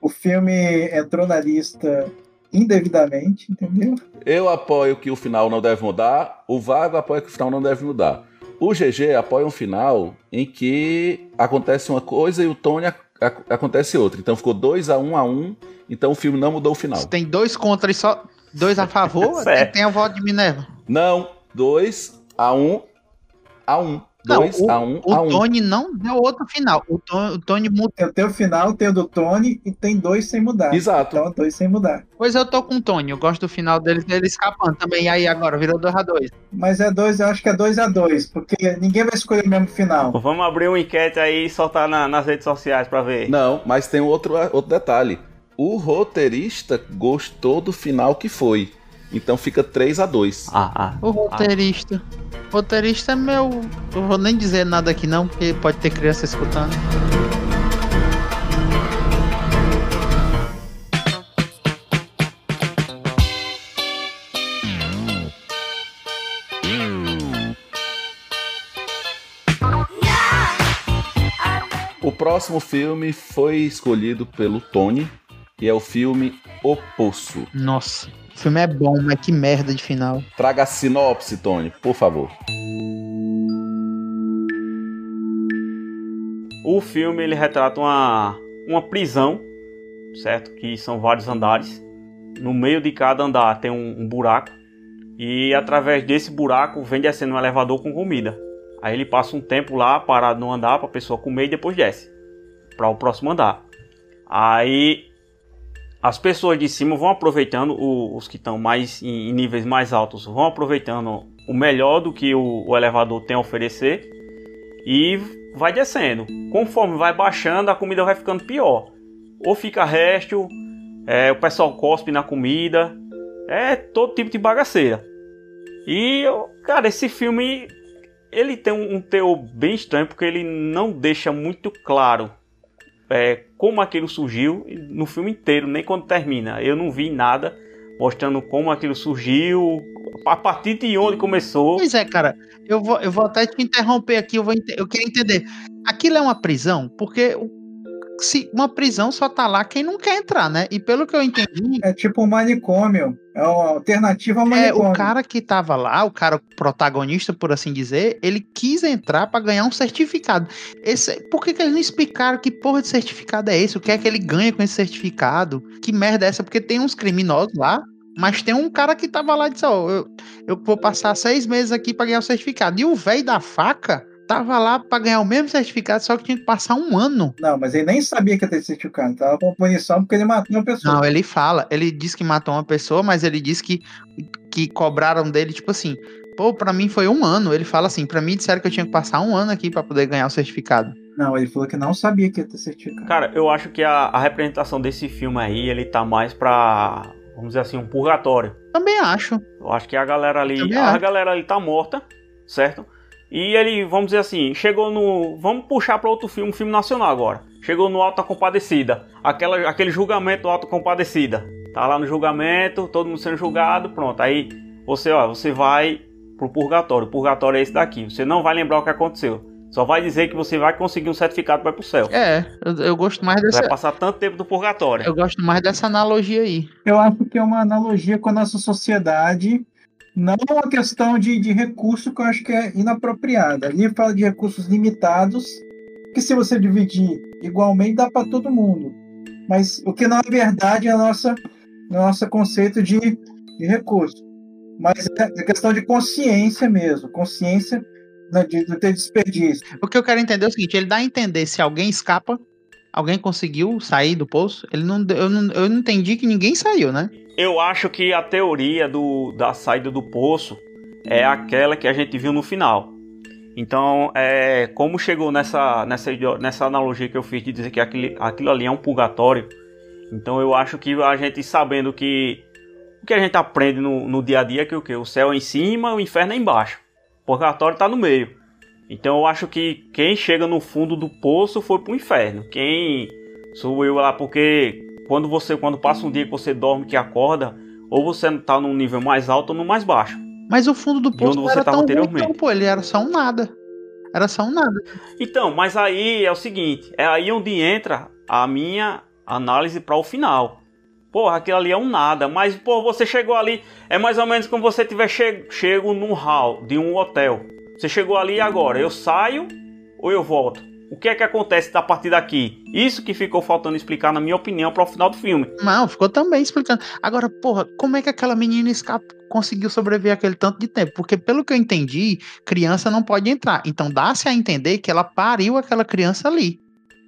O filme entrou na lista indevidamente, entendeu? Eu apoio que o final não deve mudar. O Vago apoia que o final não deve mudar. O GG apoia um final em que acontece uma coisa e o Tony acontece outra. Então ficou 2 a 1 um a 1 um, Então o filme não mudou o final. Tem dois contra e só dois a favor. tem, Certo. tem a voto de Minerva. Não, 2 a 1 um, a 1. Um. Não, 2 o, a 1 um, o a 1. Um. Tony não deu outro final. O Tony, o Tony mudou. Eu tenho o final, tenho o do Tony e tem dois sem mudar. Exato. Então, dois sem mudar. Pois eu tô com o Tony. Eu gosto do final dele, dele escapando também. E aí agora virou 2x2. Mas é dois, eu acho que é dois a dois, porque ninguém vai escolher o mesmo final. Vamos abrir uma enquete aí e soltar na- nas redes sociais pra ver. Não, mas tem outro, outro detalhe. O roteirista gostou do final que foi. Então fica 3 a 2 Ah, ah. O roteirista. Roteirista é meu. Eu vou nem dizer nada aqui não, porque pode ter criança escutando. O próximo filme foi escolhido pelo Tony, e é o filme O Poço. Nossa. O filme é bom, mas que merda de final. Traga a sinopse, Tony, por favor. O filme ele retrata uma, uma prisão, certo? Que são vários andares. No meio de cada andar tem um, um buraco. E através desse buraco vem descendo um elevador com comida. Aí ele passa um tempo lá parado no andar para a pessoa comer e depois desce para o próximo andar. Aí as pessoas de cima vão aproveitando, o- os que estão mais em, em níveis mais altos vão aproveitando o melhor do que o, o elevador tem a oferecer e vai descendo. Conforme vai baixando, a comida vai ficando pior. Ou fica resto, é, o pessoal cospe na comida, é todo tipo de bagaceira. E, cara, esse filme ele tem um, um teor bem estranho porque ele não deixa muito claro é, como aquilo surgiu no filme inteiro, nem quando termina. Eu não vi nada mostrando como aquilo surgiu, a partir de onde começou. Pois é, cara. Eu vou, eu vou até te interromper aqui. Eu, vou, eu queria entender. Aquilo é uma prisão? Porque se uma prisão só tá lá quem não quer entrar, né? E pelo que eu entendi. É tipo um manicômio. É uma alternativa ao É, manicômio. o cara que tava lá, o cara protagonista, por assim dizer, ele quis entrar pra ganhar um certificado. Esse, por que, que eles não explicaram que porra de certificado é esse? O que é que ele ganha com esse certificado? Que merda é essa? Porque tem uns criminosos lá, mas tem um cara que tava lá e disse: Ó, eu, eu vou passar seis meses aqui pra ganhar o certificado. E o velho da faca tava lá pra ganhar o mesmo certificado, só que tinha que passar um ano. Não, mas ele nem sabia que ia ter certificado. Tava com punição porque ele matou uma pessoa. Não, ele fala, ele diz que matou uma pessoa, mas ele diz que, que cobraram dele, tipo assim, pô, pra mim foi um ano. Ele fala assim, pra mim disseram que eu tinha que passar um ano aqui pra poder ganhar o certificado. Não, ele falou que não sabia que ia ter certificado. Cara, eu acho que a, a representação desse filme aí, ele tá mais pra, vamos dizer assim, um purgatório. Também acho. Eu acho que a galera ali, Também a acho. galera ali tá morta, certo? E ele, vamos dizer assim, chegou no, vamos puxar para outro filme, um filme nacional agora. Chegou no Alta Compadecida, aquela, aquele julgamento do Alta Compadecida. Tá lá no julgamento, todo mundo sendo julgado, pronto. Aí você, ó, você vai pro purgatório. O purgatório é esse daqui. Você não vai lembrar o que aconteceu. Só vai dizer que você vai conseguir um certificado para ir pro céu. É, eu, eu gosto mais dessa. vai passar tanto tempo do purgatório. Eu gosto mais dessa analogia aí. Eu acho que é uma analogia com a nossa sociedade, não uma questão de, de recurso que eu acho que é inapropriada. Ali fala de recursos limitados, que se você dividir igualmente dá para todo mundo. Mas o que é verdade é nossa nosso conceito de, de recurso. Mas é é questão de consciência mesmo, consciência né, de não ter desperdício. O que eu quero entender é o seguinte: ele dá a entender se alguém escapa Alguém conseguiu sair do poço? Ele não, eu, não, eu não entendi que ninguém saiu, né? Eu acho que a teoria do, da saída do poço é aquela que a gente viu no final. Então, é, como chegou nessa, nessa, nessa analogia que eu fiz de dizer que aquilo, aquilo ali é um purgatório, então eu acho que a gente sabendo que o que a gente aprende no, no dia a dia é que o que? O céu é em cima, o inferno é embaixo. O purgatório está no meio. Então eu acho que quem chega no fundo do poço foi pro inferno. Quem eu lá, porque quando você quando passa um dia que você dorme que acorda, ou você tá num nível mais alto ou no mais baixo. Mas o fundo do poço não era tão anteriormente. Ruim, pô, ele era só um nada. Era só um nada. Então, mas aí é o seguinte, é aí onde entra a minha análise para o final. Porra, aquilo ali é um nada, mas pô, você chegou ali, é mais ou menos como você tiver che chego num hall de um hotel. Você chegou ali agora, eu saio ou eu volto? O que é que acontece a partir daqui? Isso que ficou faltando explicar, na minha opinião, para o final do filme. Não, ficou também explicando. Agora, porra, como é que aquela menina escapa, conseguiu sobreviver aquele tanto de tempo? Porque, pelo que eu entendi, criança não pode entrar. Então, dá-se a entender que ela pariu aquela criança ali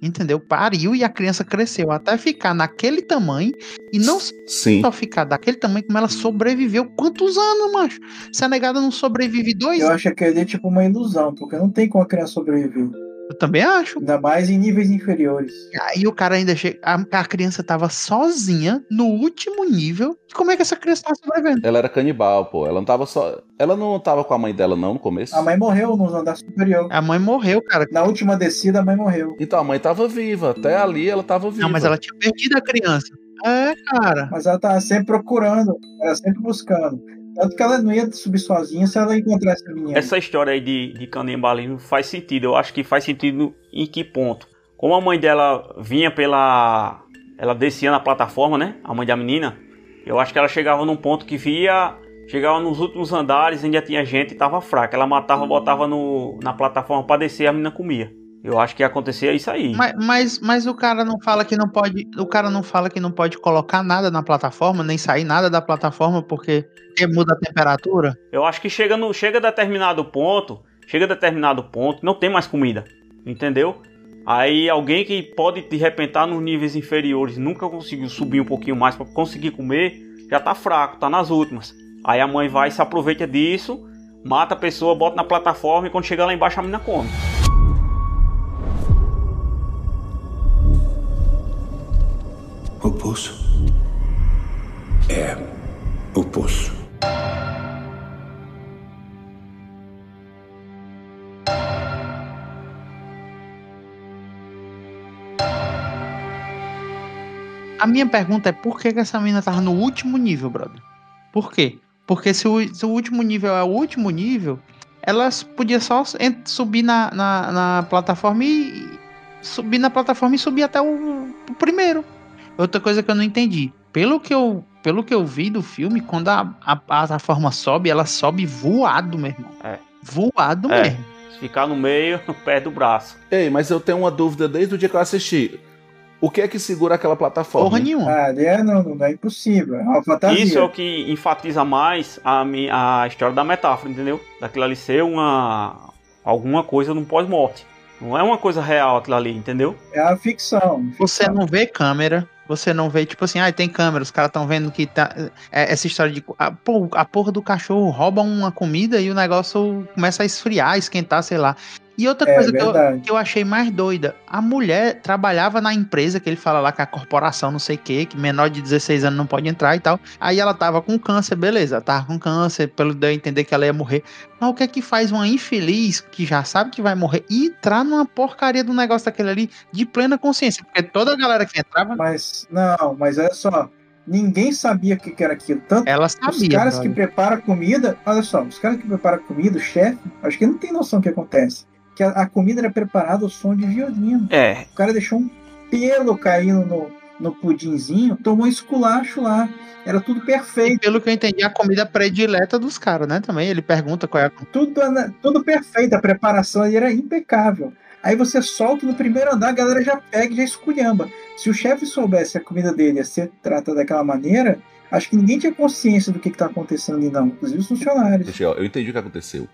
entendeu? Pariu e a criança cresceu até ficar naquele tamanho e não Sim. só ficar daquele tamanho, como ela sobreviveu quantos anos, macho? Se a negada não sobrevive dois Eu acho que é tipo uma ilusão, porque não tem como a criança sobreviver. Eu também acho. Ainda mais em níveis inferiores. Aí o cara ainda chega. A, a criança tava sozinha no último nível. Como é que essa criança tava sobrevivendo? Ela era canibal, pô. Ela não tava só. Ela não tava com a mãe dela, não, no começo. A mãe morreu no andar superior. A mãe morreu, cara. Na última descida, a mãe morreu. Então a mãe tava viva. Até ali ela tava viva. Não, mas ela tinha perdido a criança. É, cara. Mas ela tava sempre procurando. Ela sempre buscando. Tanto que ela não ia subir sozinha se ela encontrasse a menina. Essa história aí de, de canibalismo faz sentido. Eu acho que faz sentido em que ponto? Como a mãe dela vinha pela. Ela descia na plataforma, né? A mãe da menina. Eu acho que ela chegava num ponto que via. Chegava nos últimos andares, ainda tinha gente e tava fraca. Ela matava, botava no, na plataforma para descer e a menina comia. Eu acho que acontecia isso aí. Mas, mas, mas, o cara não fala que não pode. O cara não fala que não pode colocar nada na plataforma, nem sair nada da plataforma, porque, muda a temperatura. Eu acho que chega no chega a determinado ponto, chega a determinado ponto, não tem mais comida. Entendeu? Aí alguém que pode de repente estar nos níveis inferiores, nunca conseguiu subir um pouquinho mais para conseguir comer, já tá fraco, tá nas últimas. Aí a mãe vai e se aproveita disso, mata a pessoa, bota na plataforma e quando chegar lá embaixo a menina come. O poço é o poço. A minha pergunta é por que, essa menina tava no último nível, brother? Por quê? Porque se o, se o último nível é o último nível, elas podia só subir na, na, na, plataforma e subir na plataforma e subir até o, o primeiro. Outra coisa que eu não entendi. Pelo que eu, pelo que eu vi do filme, quando a, a plataforma sobe, ela sobe voado, meu irmão. É. Voado É. mesmo. Se ficar no meio, no pé do braço. Ei, mas eu tenho uma dúvida desde o dia que eu assisti. O que é que segura aquela plataforma? Porra nenhuma. Ah, é, não, não é impossível. É uma fantasia. Isso é o que enfatiza mais a, mi- a história da metáfora, entendeu? Daquilo ali ser uma. alguma coisa no pós-morte. Não é uma coisa real aquilo ali, entendeu? É a ficção. Você não vê câmera, você não vê, tipo assim, ah, tem câmera, os caras estão vendo que tá. é, essa história de. A, pô, a porra do cachorro rouba uma comida e o negócio começa a esfriar, esquentar, sei lá. E outra É, coisa que eu, que eu achei mais doida, a mulher trabalhava na empresa que ele fala lá que é a corporação, não sei o quê, que menor de 16 anos não pode entrar e tal. Aí ela tava com câncer, beleza, ela tava com câncer, pelo de eu entender que ela ia morrer. Mas o que é que faz uma infeliz que já sabe que vai morrer e entrar numa porcaria do negócio daquele ali de plena consciência? Porque toda a galera que entrava. Mas, não, mas olha só. Ninguém sabia o que que era aquilo. Tanto Ela os sabia. caras que brother. preparam comida, olha só, os caras que preparam comida, o chefe, acho que não tem noção do que acontece. Que a, a comida era preparada ao som de violino. É. O cara deixou um pelo caindo no, no pudinzinho, tomou esculacho lá. Era tudo E perfeito. pelo que eu entendi, a comida predileta dos caras, né? Também ele pergunta qual é a. Tudo, tudo perfeito. A preparação ali era impecável. Aí você solta no primeiro andar, a galera já pega e já esculhamba. Se o chefe soubesse que a comida dele ia ser tratada daquela maneira, acho que ninguém tinha consciência do que está acontecendo ali, não. Inclusive os funcionários. Eu entendi o que aconteceu.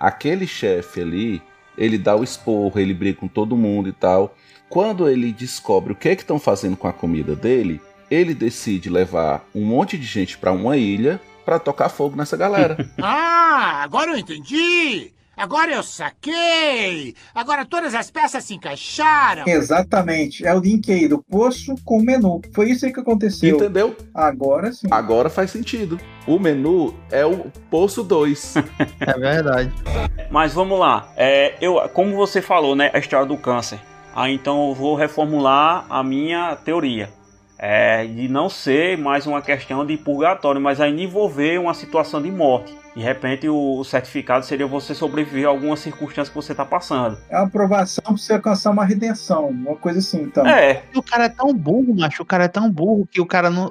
Aquele chefe ali, ele dá o esporro, ele briga com todo mundo e tal. Quando ele descobre o que é que estão fazendo com a comida dele, ele decide levar um monte de gente para uma ilha para tocar fogo nessa galera. ah, agora eu entendi! Agora eu saquei! Agora todas as peças se encaixaram! Exatamente. É o link aí do poço com o menu. Foi isso aí que aconteceu. Entendeu? Agora sim. Agora faz sentido. O menu é o poço 2. é verdade. Mas vamos lá. É, eu, como você falou, né? A história do câncer. Ah, então eu vou reformular a minha teoria. É, de não ser mais uma questão de purgatório, mas ainda envolver uma situação de morte. De repente, o certificado seria você sobreviver a alguma circunstância que você está passando. É uma aprovação para você alcançar uma redenção, uma coisa assim, então. É. O cara é tão burro, macho. O cara é tão burro que o cara não.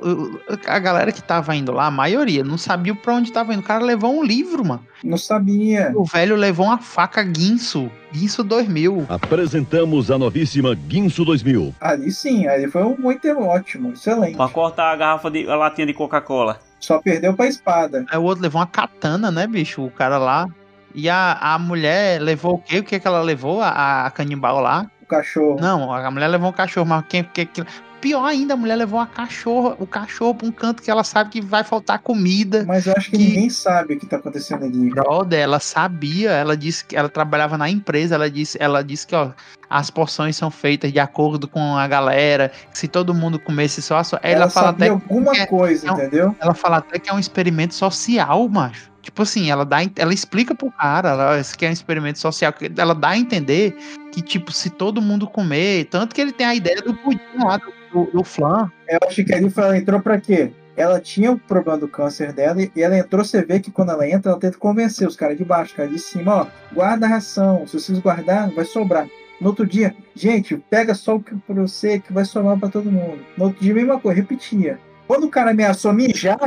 A galera que tava indo lá, a maioria, não sabia para onde tava indo. O cara levou um livro, mano. Não sabia. O velho levou uma faca Guinso. Guinso 2000. Apresentamos a novíssima Guinso 2000. Ali sim, ali foi um muito ótimo, excelente. Pra cortar a garrafa de a latinha de Coca-Cola. Só perdeu pra espada. Aí o outro levou uma katana, né, bicho? O cara lá. E a, a mulher levou o quê? O que que ela levou? A, a canibal lá? O cachorro. Não, a mulher levou um cachorro, mas quem, que, que, pior ainda, a mulher levou a cachorra, o cachorro pra um canto que ela sabe que vai faltar comida. Mas eu acho que, que... ninguém sabe o que tá acontecendo ali. Brother, ela sabia, ela disse que ela trabalhava na empresa, ela disse, ela disse que, ó, as porções são feitas de acordo com a galera, se todo mundo comesse só a sua. Ela, ela fala até alguma é, coisa, é um, entendeu? Ela fala até que é um experimento social, macho. Tipo assim, ela dá, ela explica pro cara, ela, esse que é um experimento social, ela dá a entender que, tipo, se todo mundo comer, tanto que ele tem a ideia do pudim lá, do, do, do flan. Eu acho que ali ela entrou pra quê? Ela tinha o problema do câncer dela e ela entrou, você vê que quando ela entra, ela tenta convencer os caras de baixo, os caras de cima, ó, guarda a ração, se vocês guardar, vai sobrar. No outro dia, gente, pega só o que pra você que vai sobrar para todo mundo. No outro dia, mesma coisa, repetia. Quando o cara ameaçou mijar,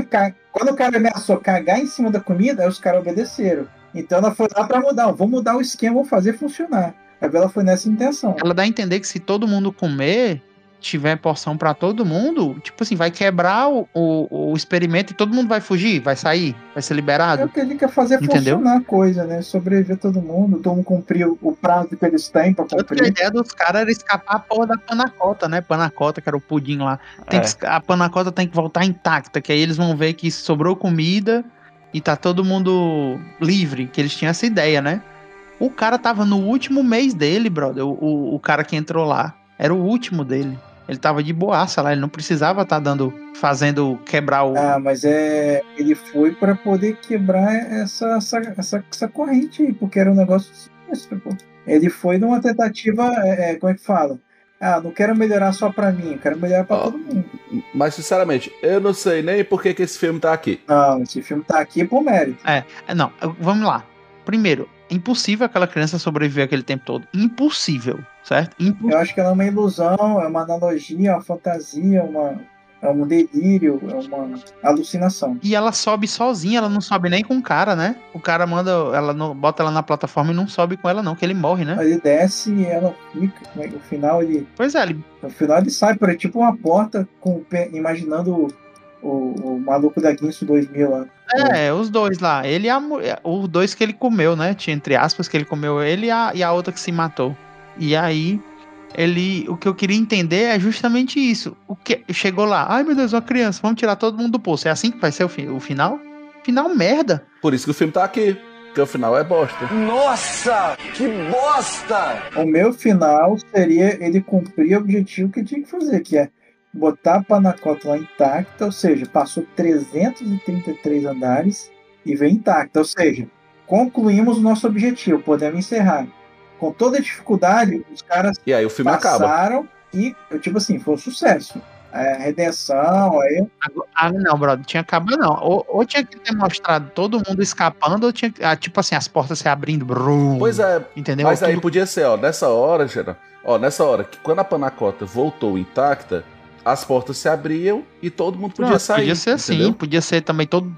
quando o cara ameaçou cagar em cima da comida, aí os caras obedeceram. Então ela foi lá para mudar, vou mudar o esquema, vou fazer funcionar. A ela foi nessa intenção. Ela dá a entender que se todo mundo comer, tiver porção para todo mundo, tipo assim, vai quebrar o, o, o, experimento e todo mundo vai fugir, vai sair, vai ser liberado. É o que ele quer fazer Entendeu? funcionar a coisa, né? Sobreviver todo mundo, todo mundo cumprir o, prazo que eles têm pra cumprir. A ideia dos caras era escapar a porra da panacota, né? Panacota, que era o pudim lá. Tem é. que, a panacota tem que voltar intacta, que aí eles vão ver que sobrou comida e tá todo mundo livre, que eles tinham essa ideia, né? O cara tava no último mês dele, brother. O, o, o cara que entrou lá. Era o último dele. Ele tava de boaça lá, ele não precisava estar tá dando, fazendo quebrar o. Ah, mas é. Ele foi para poder quebrar essa, essa, essa, essa, corrente aí, porque era um negócio sinistro, pô. Ele foi numa tentativa, é, é, como é que fala? Ah, não quero melhorar só pra mim, quero melhorar pra oh, todo mundo. Mas, sinceramente, eu não sei nem por que, que esse filme tá aqui. Não, esse filme tá aqui por mérito. É, é não, vamos lá. Primeiro, impossível aquela criança sobreviver aquele tempo todo. Impossível, certo? Impossível. Eu acho que ela é uma ilusão, é uma analogia, uma fantasia, uma, é um delírio, é uma alucinação. E ela sobe sozinha, ela não sobe nem com o cara, né? O cara manda, ela bota ela na plataforma e não sobe com ela, não, que ele morre, né? Ele desce e ela fica. No né? final ele. Pois é, ele. No final ele sai por aí, tipo uma porta, com imaginando o, o maluco da Guinso 2000 lá. É, os dois lá. Ele e a Os dois que ele comeu, né? Tinha entre aspas que ele comeu ele e a, e a outra que se matou. E aí, ele. O que eu queria entender é justamente isso. O que chegou lá, ai meu Deus, uma criança, vamos tirar todo mundo do poço. É assim que vai ser o, fi, o final? Final merda. Por isso que o filme tá aqui. Porque o final é bosta. Nossa, que bosta! O meu final seria ele cumprir o objetivo que tinha que fazer, que é botar a Panacota lá intacta, ou seja, passou 333 andares e vem intacta, ou seja, concluímos o nosso objetivo, podemos encerrar. Com toda a dificuldade, os caras e aí o filme passaram acaba. e, tipo assim, foi um sucesso. É, redenção, aí. Ah, não, brother, tinha acabado não. Ou, ou, tinha que ter mostrado todo mundo escapando, ou tinha ah, tipo assim, as portas se abrindo. Brum, pois é, entendeu? Mas Tudo... aí podia ser, ó, nessa hora, Gera, ó, nessa hora, que quando a Panacota voltou intacta, as portas se abriam e todo mundo podia Pronto, sair. Podia ser assim, entendeu? podia ser também todo.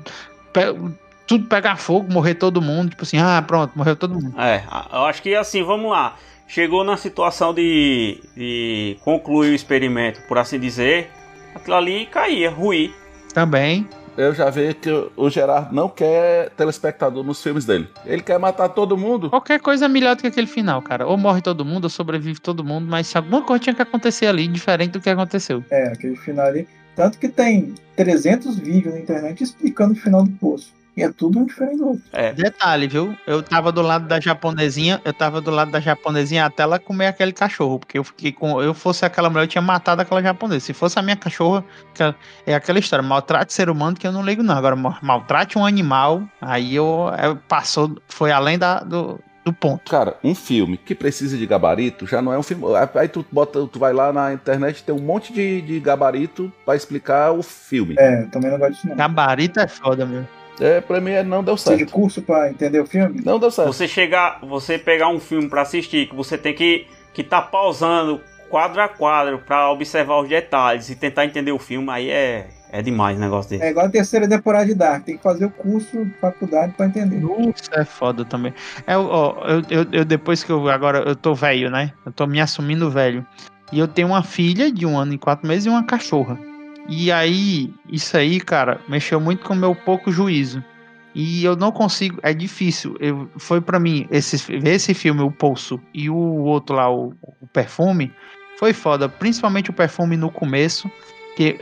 Tudo pegar fogo, morrer todo mundo. Tipo assim, ah, pronto, morreu todo mundo. É, eu acho que assim, vamos lá. Chegou na situação de, de concluir o experimento, por assim dizer, aquilo ali caía, ruir. Também. Eu já vi que o Gerard não quer telespectador nos filmes dele. Ele quer matar todo mundo. Qualquer coisa é melhor do que aquele final, cara. Ou morre todo mundo, ou sobrevive todo mundo, mas se alguma coisa tinha que acontecer ali, diferente do que aconteceu. É, aquele final ali. Tanto que tem 300 vídeos na internet explicando o final do poço. E é tudo um diferente do outro. É. Detalhe, viu? Eu tava do lado da japonesinha, eu tava do lado da japonesinha até ela comer aquele cachorro. Porque eu fiquei com. Eu fosse aquela mulher, eu tinha matado aquela japonesa. Se fosse a minha cachorra, é aquela história. Maltrate ser humano que eu não ligo, não. Agora, maltrate um animal, aí eu, eu passou. Foi além da, do, do ponto. Cara, um filme que precisa de gabarito já não é um filme. Aí tu bota, tu vai lá na internet tem um monte de, de gabarito para explicar o filme. É, também não gosto disso não. Gabarito é foda, meu. É, pra mim não deu certo. Você de curso pra entender o filme? Não deu certo. Você chegar, você pegar um filme para assistir, que você tem que que tá pausando quadro a quadro para observar os detalhes e tentar entender o filme, aí é é demais o negócio dele. É igual a terceira temporada de Dark, tem que fazer o curso de faculdade para entender. Nossa, é foda também. É, ó, eu, eu, eu, depois que eu agora eu tô velho, né? Eu tô me assumindo velho. E eu tenho uma filha de um ano e quatro meses e uma cachorra. E aí, isso aí, cara, mexeu muito com o meu pouco juízo. E eu não consigo, é difícil. Eu, foi para mim, esse, esse filme, O Pulso, e o outro lá, o, o Perfume, foi foda. Principalmente o Perfume no começo, que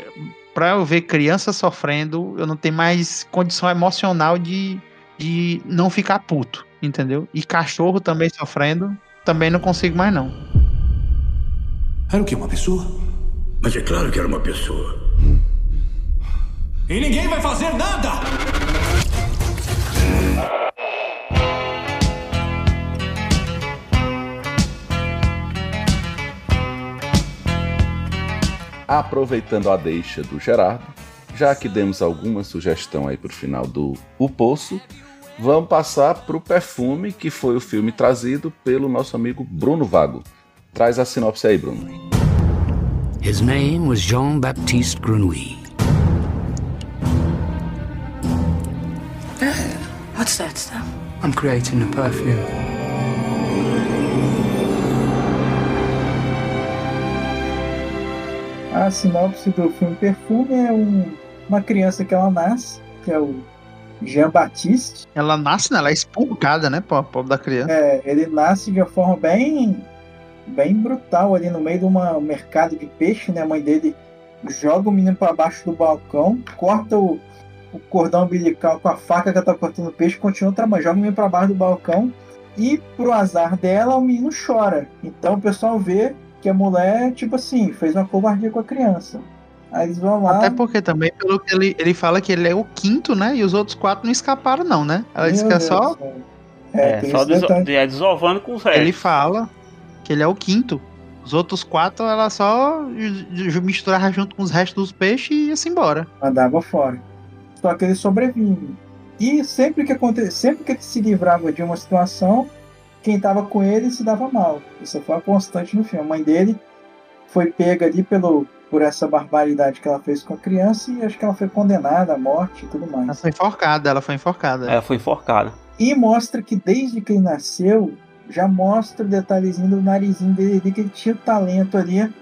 pra eu ver criança sofrendo, eu não tenho mais condição emocional de, de não ficar puto, entendeu? E cachorro também sofrendo, também não consigo mais não. Era o que? Uma pessoa? Mas é claro que era uma pessoa. E ninguém vai fazer nada! Aproveitando a deixa do Gerardo, já que demos alguma sugestão aí pro final do O Poço, vamos passar pro Perfume, que foi o filme trazido pelo nosso amigo Bruno Vago. Traz a sinopse aí, Bruno. His name was Jean-Baptiste Grenouille. That stuff? I'm creating a perfume. A sinopse do filme Perfume é um, uma criança que ela nasce, que é o Jean Baptiste. Ela nasce, né? Ela é expurgada, né, pobre da criança. É, ele nasce de uma forma bem bem brutal ali no meio de uma, um mercado de peixe, né? A mãe dele joga o menino para baixo do balcão, corta o, o, cordão umbilical com a faca que ela tá cortando o peixe, continua trabalhando, joga o menino para baixo do balcão e pro azar dela o menino chora. Então o pessoal vê que a mulher, tipo assim, fez uma covardia com a criança. Aí eles vão lá. Até porque também, pelo que ele, ele fala que ele é o quinto, né? E os outros quatro não escaparam, não, né? Ela disse que é só. É, é só deso é, desovando com os restos. Ele fala que ele é o quinto. Os outros quatro, ela só misturava junto com os restos dos peixes e ia-se embora. Mandava fora. Só que ele sobrevive. E sempre que aconte... sempre que ele se livrava de uma situação, quem estava com ele se dava mal. Isso foi uma constante no filme. A mãe dele foi pega ali pelo, por essa barbaridade que ela fez com a criança e acho que ela foi condenada à morte e tudo mais. Ela foi enforcada, ela foi enforcada. Ela foi enforcada. E mostra que desde que ele nasceu, já mostra o detalhezinho do narizinho dele ali, que ele tinha talento ali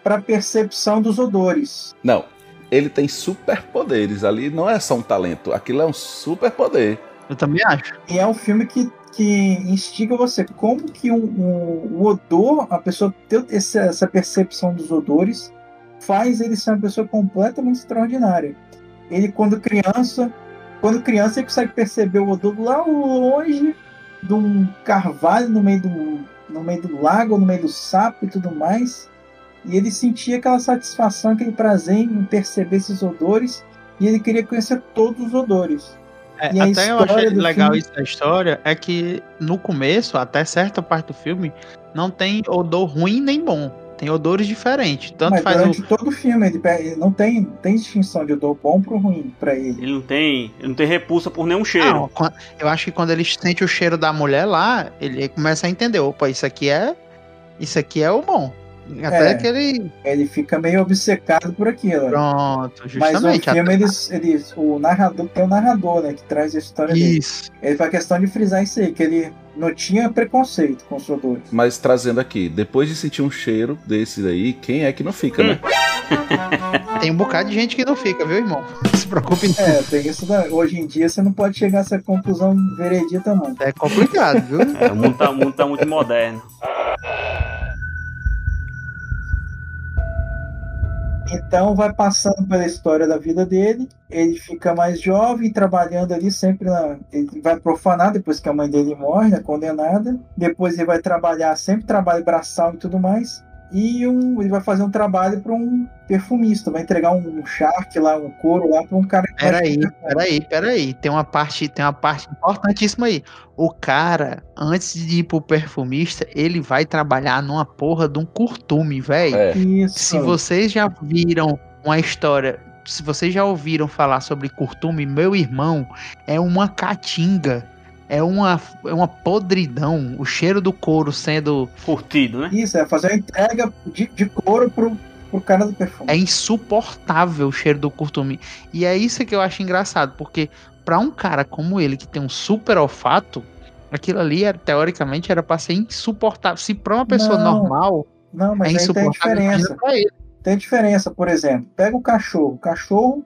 para percepção dos odores. Não, ele tem superpoderes ali, não é só um talento, aquilo é um superpoder. Eu também acho. E é um filme que, que instiga você. Como que um, um, o odor, a pessoa ter essa, essa percepção dos odores, faz ele ser uma pessoa completamente extraordinária. Ele, quando criança, quando criança, ele consegue perceber o odor lá longe de um carvalho no meio do, no meio do lago, no meio do sapo e tudo mais. E ele sentia aquela satisfação, aquele prazer em perceber esses odores. E ele queria conhecer todos os odores. É, até eu achei legal filme... isso da história é que no começo, até certa parte do filme, não tem odor ruim nem bom. Tem odores diferentes. Tanto Mas faz durante o... todo o filme, ele, ele não tem, tem distinção de odor bom pro ruim pra ele. Ele não tem, ele não tem repulsa por nenhum cheiro. Não, eu acho que quando ele sente o cheiro da mulher lá, ele começa a entender, opa, isso aqui é isso aqui é o bom. Até é, que ele. Ele fica meio obcecado por aquilo. Pronto, justamente. Mas o filme, eles, eles, o narrador, tem o narrador, né, que traz a história isso. dele. Ele faz questão de frisar isso aí, que ele não tinha preconceito com os odores. Mas trazendo aqui, depois de sentir um cheiro desse daí, quem é que não fica, né? Tem um bocado de gente que não fica, viu, irmão? Não se preocupe não. É, tem isso da... Hoje em dia você não pode chegar a essa conclusão veredita, não. É complicado, viu? É, o, mundo tá, o mundo tá muito moderno. Então vai passando pela história da vida dele, ele fica mais jovem, trabalhando ali sempre na. Ele vai profanar depois que a mãe dele morre, né, condenada. Depois ele vai trabalhar, sempre trabalho braçal e tudo mais. E um, ele vai fazer um trabalho para um perfumista, vai entregar um shark lá, um couro lá para um cara que Peraí, peraí, peraí. Tem uma parte, tem uma parte importantíssima aí. O cara, antes de ir pro perfumista, ele vai trabalhar numa porra de um curtume, velho. É. Isso. Se vocês já viram uma história, se vocês já ouviram falar sobre curtume, meu irmão, é uma caatinga. É uma, é uma podridão. O cheiro do couro sendo. Curtido, né? Isso, é fazer uma entrega de, de couro pro, pro cara do perfume. É insuportável o cheiro do curtume. E é isso que eu acho engraçado, porque pra um cara como ele, que tem um super olfato, aquilo ali, era, teoricamente, era pra ser insuportável. Se pra uma pessoa Não. normal, Não, é mas tem insuportável, diferença. pra ele. Tem diferença, por exemplo, pega o cachorro. O cachorro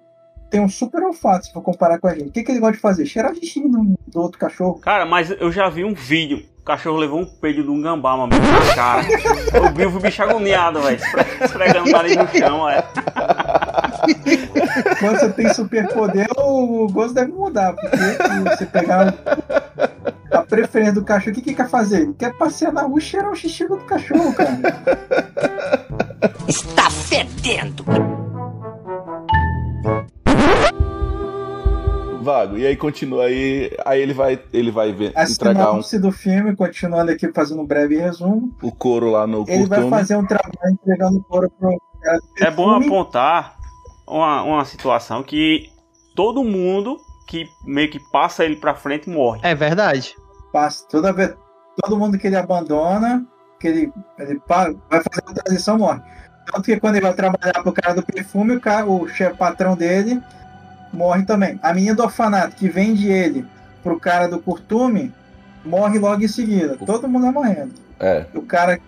tem um super olfato, se for comparar com a gente. O que, que ele gosta de fazer? Cheirar xixi no- do outro cachorro. Cara, mas eu já vi um vídeo. O cachorro levou um peido de um gambá, mano, na cara. Eu vi o bicho agoniado, velho. esfre- Esfregando o nariz no chão, velho. Quando você tem superpoder, o gosto deve mudar. Porque se você pegar a preferência do cachorro, o que, que ele quer fazer? Ele quer passear na rua e cheirar o xixi do cachorro, cara. Está fedendo! Vago. E aí continua aí. Aí ele vai, ele vai ver, A entregar um, do filme, continuando aqui fazendo um breve resumo, o couro lá no ele vai curtume. fazer um trabalho entregando couro pro É bom apontar uma, uma situação que todo mundo que meio que passa ele pra frente morre. É verdade. passa toda vez, todo mundo que ele abandona, que ele, ele vai fazer a transição, morre. Tanto que quando ele vai trabalhar pro cara do perfume, o, cara, o chefe patrão dele morre também. A menina do orfanato que vende ele pro cara do curtume morre logo em seguida. Todo mundo vai morrendo. É. O cara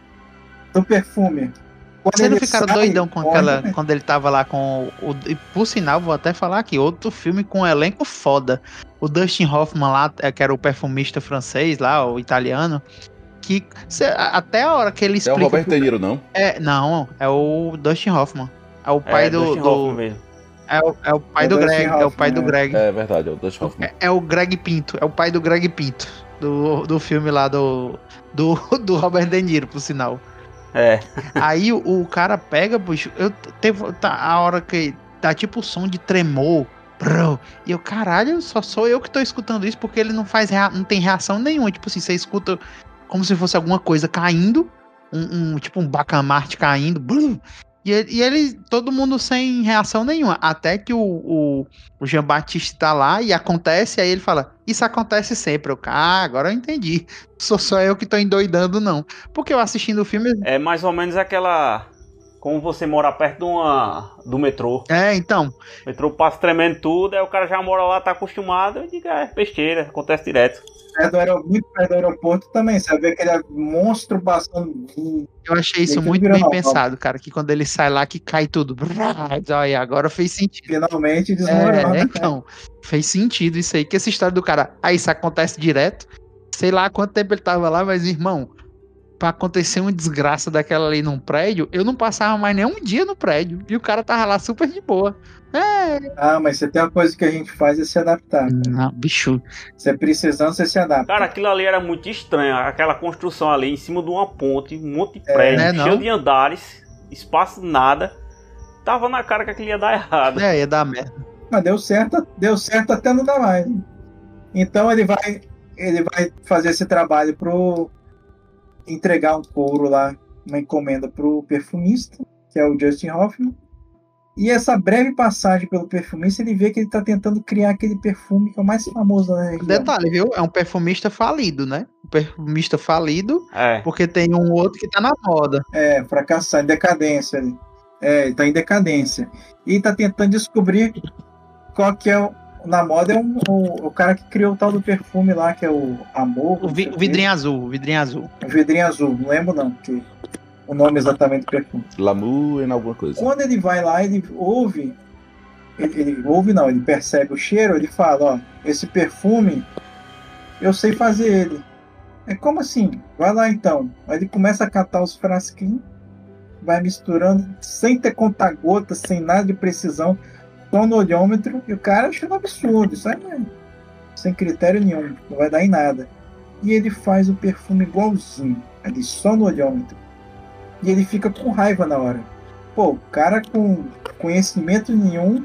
do perfume. Quando Vocês não ficaram sai, doidão com morre aquela. também. Quando ele tava lá com o. E por sinal, vou até falar aqui, outro filme com um elenco foda. O Dustin Hoffman lá, é, que era o perfumista francês lá, o italiano. Que cê- até a hora que ele É o explica. Robert De Niro, não? É, não, é o Dustin Hoffman. É o pai é, do. Dustin do- Hoffman mesmo. É, o, é o pai É do Greg. é o pai do Hoffman, Greg. É verdade, é o Dustin Hoffman. É, é o Greg Pinto. É o pai do Greg Pinto. Do, do filme lá do, do. Do Robert De Niro, por sinal. É. Aí o, o cara pega, bicho. Eu teve tá, a hora que tá tipo o som de tremor. Bro, e eu, caralho, só sou eu que tô escutando isso porque ele não faz rea- não tem reação nenhuma. Tipo assim, você escuta como se fosse alguma coisa caindo, um, um- tipo um bacamarte caindo, brum, e ele, e ele- todo mundo sem reação nenhuma. Até que o, o, o Jean Baptiste tá lá e acontece, aí ele fala: Isso acontece sempre. Eu, ah, agora eu entendi. Sou só eu que tô endoidando, não. Porque eu assistindo o filme, É mais ou menos aquela. Como você mora perto de uma, do metrô. É, então. O metrô passa tremendo tudo, aí o cara já mora lá, tá acostumado. Eu digo, é besteira, acontece direto. Perto do muito perto do aeroporto também. Você vai ver aquele monstro passando. Eu achei isso muito bem normal. pensado, cara. Que quando ele sai lá, que cai tudo. Olha, agora fez sentido. Finalmente desmorona. É, então, fez sentido isso aí. Que essa história do cara, aí isso acontece direto. Sei lá quanto tempo ele tava lá, mas irmão, pra acontecer uma desgraça daquela ali num prédio, eu não passava mais nem um dia no prédio. E o cara tava lá super de boa. É. Ah, mas você tem uma coisa que a gente faz é se adaptar. Não, bicho. Você precisando, você se adapta. Cara, aquilo ali era muito estranho. Aquela construção ali em cima de uma ponte, um monte de prédio, né, não? cheio de andares, espaço nada. Tava na cara que aquilo ia dar errado. É, ia dar merda. Mas deu certo, deu certo até não dar mais. né? Então ele vai, ele vai fazer esse trabalho pro entregar um couro lá, uma encomenda pro perfumista, que é o Justin Hoffman. E essa breve passagem pelo perfumista, ele vê que ele tá tentando criar aquele perfume que é o mais famoso da região. Detalhe, viu? É um perfumista falido, né? Um perfumista falido, É. porque tem um outro que tá na moda. É, fracassar, em decadência. ali. É, ele tá em decadência. E tá tentando descobrir qual que é o. Na moda é um- o, o cara que criou o tal do perfume lá, que é o Amor. O, vi- o vidrinho azul, o vidrinho azul. O vidrinho azul, não lembro não. Que o nome exatamente do perfume. Lamu em alguma coisa. Quando ele vai lá, ele ouve. Ele, ele ouve não, ele percebe o cheiro, ele fala, ó, esse perfume eu sei fazer ele. É como assim? Vai lá então. Aí ele começa a catar os frasquinhos, vai misturando, sem ter conta-gota, sem nada de precisão, no olhômetro, e o cara achando absurdo. Aí é sem critério nenhum, não vai dar em nada. E ele faz o perfume igualzinho, ali só no olhômetro. E ele fica com raiva na hora. Pô, o cara com conhecimento nenhum,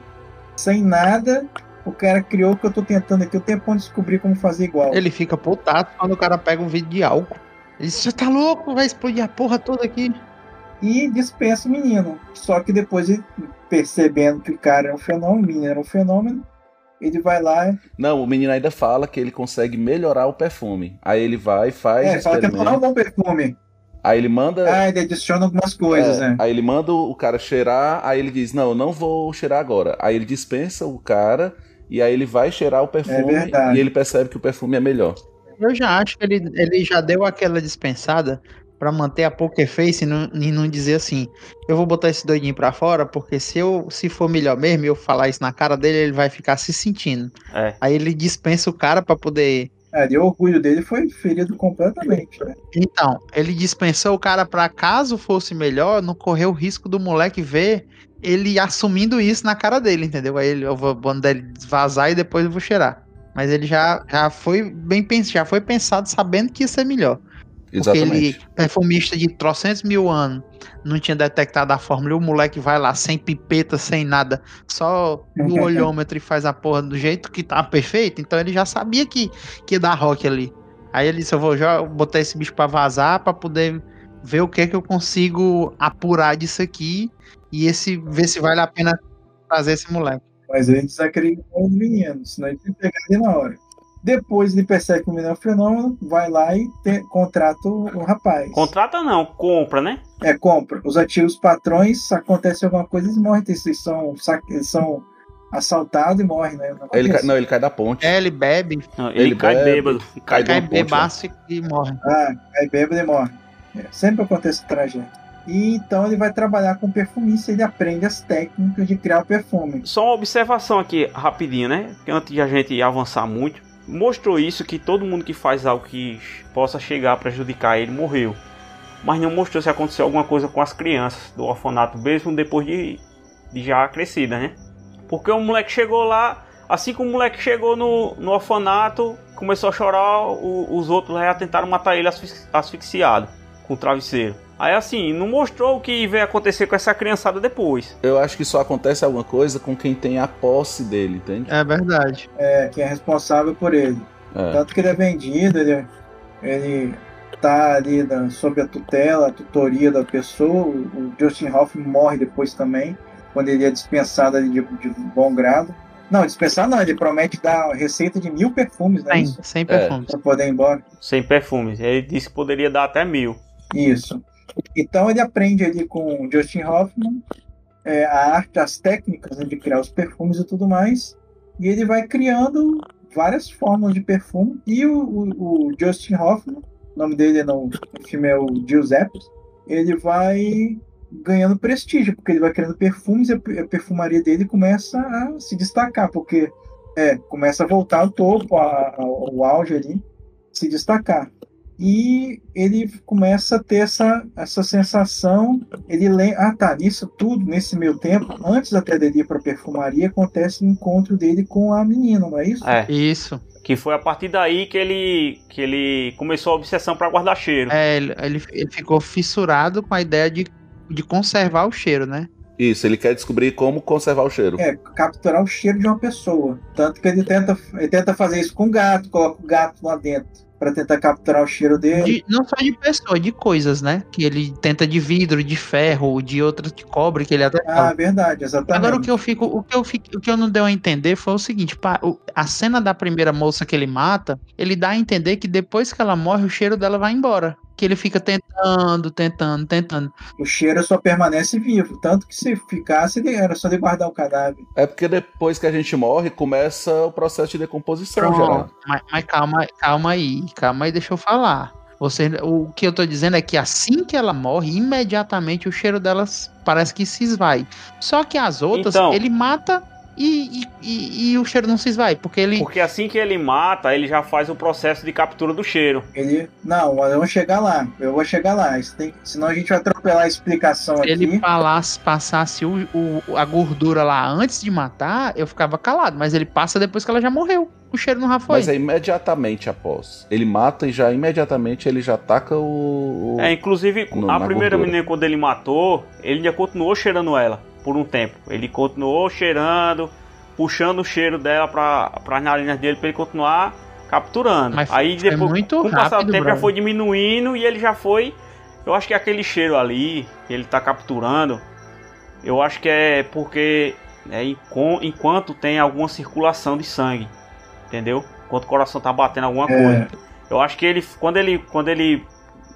sem nada, o cara criou o que eu tô tentando aqui o tempo de descobrir como fazer igual. Ele fica putado quando o cara pega um vídeo de álcool. Ele diz, você tá louco? Vai explodir a porra toda aqui. E dispensa o menino. Só que depois, ele, percebendo que o cara era um fenômeno, o menino era um fenômeno, ele vai lá. Não, o menino ainda fala que ele consegue melhorar o perfume. Aí ele vai, faz. É, fala que não é um bom perfume. Aí ele manda. Ah, ele adiciona algumas coisas, é, né? Aí ele manda o cara cheirar, aí ele diz: Não, eu não vou cheirar agora. Aí ele dispensa o cara, e aí ele vai cheirar o perfume É e ele percebe que o perfume é melhor. Eu já acho que ele, ele já deu aquela dispensada pra manter a poker face e não, e não dizer assim, eu vou botar esse doidinho pra fora, porque se eu se for melhor mesmo e eu falar isso na cara dele, ele vai ficar se sentindo. É. Aí ele dispensa o cara pra poder É, e o orgulho dele foi ferido completamente, né? Então, ele dispensou o cara pra caso fosse melhor, não correr o risco do moleque ver ele assumindo isso na cara dele, entendeu? Aí ele, eu vou mandar ele vazar e depois eu vou cheirar. Mas ele já, já foi bem pensado, já foi pensado sabendo que ia ser melhor. Porque Exatamente. ele, perfumista de trocentos mil anos, não tinha detectado a fórmula, e o moleque vai lá sem pipeta, sem nada, só no olhômetro e faz a porra do jeito que tá perfeito, então ele já sabia que, que ia dar rock ali. Aí ele disse, eu vou já botar esse bicho pra vazar, pra poder ver o que é que eu consigo apurar disso aqui, e esse ver se vale a pena trazer esse moleque. Mas ele desacreditou no menino, senão ele ia pegar ele na hora. Depois ele percebe que o menino é um fenômeno, vai lá e te- contrata o, o rapaz. Contrata não, compra, né? É, compra. Os antigos patrões, acontece alguma coisa, eles morrem, eles são, eles são assaltados e morrem, né? Não Ele cai- não, ele cai da ponte. É, ele bebe, Não, ele, cai bebe, bêbado. cai cai ponte, né? bebaço e morre. Ah, aí bêbado e morre. É, sempre acontece tragédia. E então ele vai trabalhar com perfumista, ele aprende as técnicas de criar o perfume. Só uma observação aqui rapidinho, né? Antes de a gente avançar muito, mostrou isso que todo mundo que faz algo que possa chegar a prejudicar ele morreu. Mas não mostrou se aconteceu alguma coisa com as crianças do orfanato, mesmo depois de, de já crescida, né? Porque o moleque chegou lá, assim que o moleque chegou no, no orfanato, começou a chorar, o- os outros já tentaram matar ele asfix- asfixiado com o travesseiro. Aí assim, não mostrou o que veio acontecer com essa criançada depois. Eu acho que só acontece alguma coisa com quem tem a posse dele, entende? É verdade. É, que é responsável por ele. É. Tanto que ele é vendido, ele, ele tá ali na- sob a tutela, a tutoria da pessoa. O, Justin Hoffman morre depois também, quando ele é dispensado ali de, de bom grado. Não, dispensado não, ele promete dar receita de mil perfumes, né? Sem, sem É. perfume. pra poder ir embora. Sem perfumes. Ele disse que poderia dar até mil. Isso. Então ele aprende ali com o Justin Hoffman é, a arte, as técnicas né, de criar os perfumes e tudo mais. E ele vai criando várias fórmulas de perfume. E o, o- o Justin Hoffman, o nome dele no, no filme é o Giuseppe, ele vai ganhando prestígio, porque ele vai criando perfumes e a per- a perfumaria dele começa a se destacar, porque é, começa a voltar ao topo, ao auge ali, se destacar e ele começa a ter essa, essa sensação. Ele lembra, ah tá, nisso tudo, nesse meio tempo, antes até dele ir para perfumaria, acontece o encontro dele com a menina, não é isso? É. Isso. Que foi a partir daí que ele, que ele começou a obsessão pra guardar cheiro. É, ele, ele, ele ficou fissurado com a ideia de, de conservar o cheiro, né? Isso, ele quer descobrir como conservar o cheiro. É, capturar o cheiro de uma pessoa. Tanto que ele tenta, ele tenta fazer isso com o gato, coloca o gato lá dentro para tentar capturar o cheiro dele. De- não só de pessoa, de coisas, né? Que ele tenta de vidro, de ferro, de outras de cobre, que ele até Ah, fala. verdade, exatamente. Agora o que eu fico, o que eu fico, o que eu não deu a entender foi o seguinte, pá, a cena da primeira moça que ele mata, ele dá a entender que depois que ela morre, o cheiro dela vai embora. Que ele fica tentando, tentando, tentando. O cheiro só permanece vivo. Tanto que se ficasse, ele- era só de guardar o cadáver. É porque depois que a gente morre, começa o processo de decomposição, Pronto. Geraldo. Mas, mas calma, calma aí, calma aí, deixa eu falar. Você, o que eu tô dizendo é que assim que ela morre, imediatamente o cheiro delas parece que se esvai. Só que as outras, Então. ele mata e, e, e- e o cheiro não se esvai, porque ele. Porque assim que ele mata, ele já faz o processo de captura do cheiro. Ele. Não, mas eu vou chegar lá. Eu vou chegar lá. Isso tem- Senão a gente vai atropelar a explicação Se aqui. ele falasse, passasse o, o- a gordura lá antes de matar, eu ficava calado. Mas ele passa depois que ela já morreu. O cheiro não já foi. Mas é imediatamente após. Ele mata e já imediatamente ele já ataca o. o- É, inclusive, no- a primeira gordura. menina, quando ele matou, ele ainda continuou cheirando ela por um tempo. Ele continuou cheirando, puxando o cheiro dela para as narinas dele para ele continuar capturando. Mas foi- Aí foi depois, muito com o passar do tempo, já brother. foi diminuindo e ele já foi. Eu acho que aquele cheiro ali que ele tá capturando, eu acho que é porque enco- enquanto tem alguma circulação de sangue, entendeu? Enquanto o coração tá batendo alguma É. coisa. Eu acho que ele, quando ele, quando ele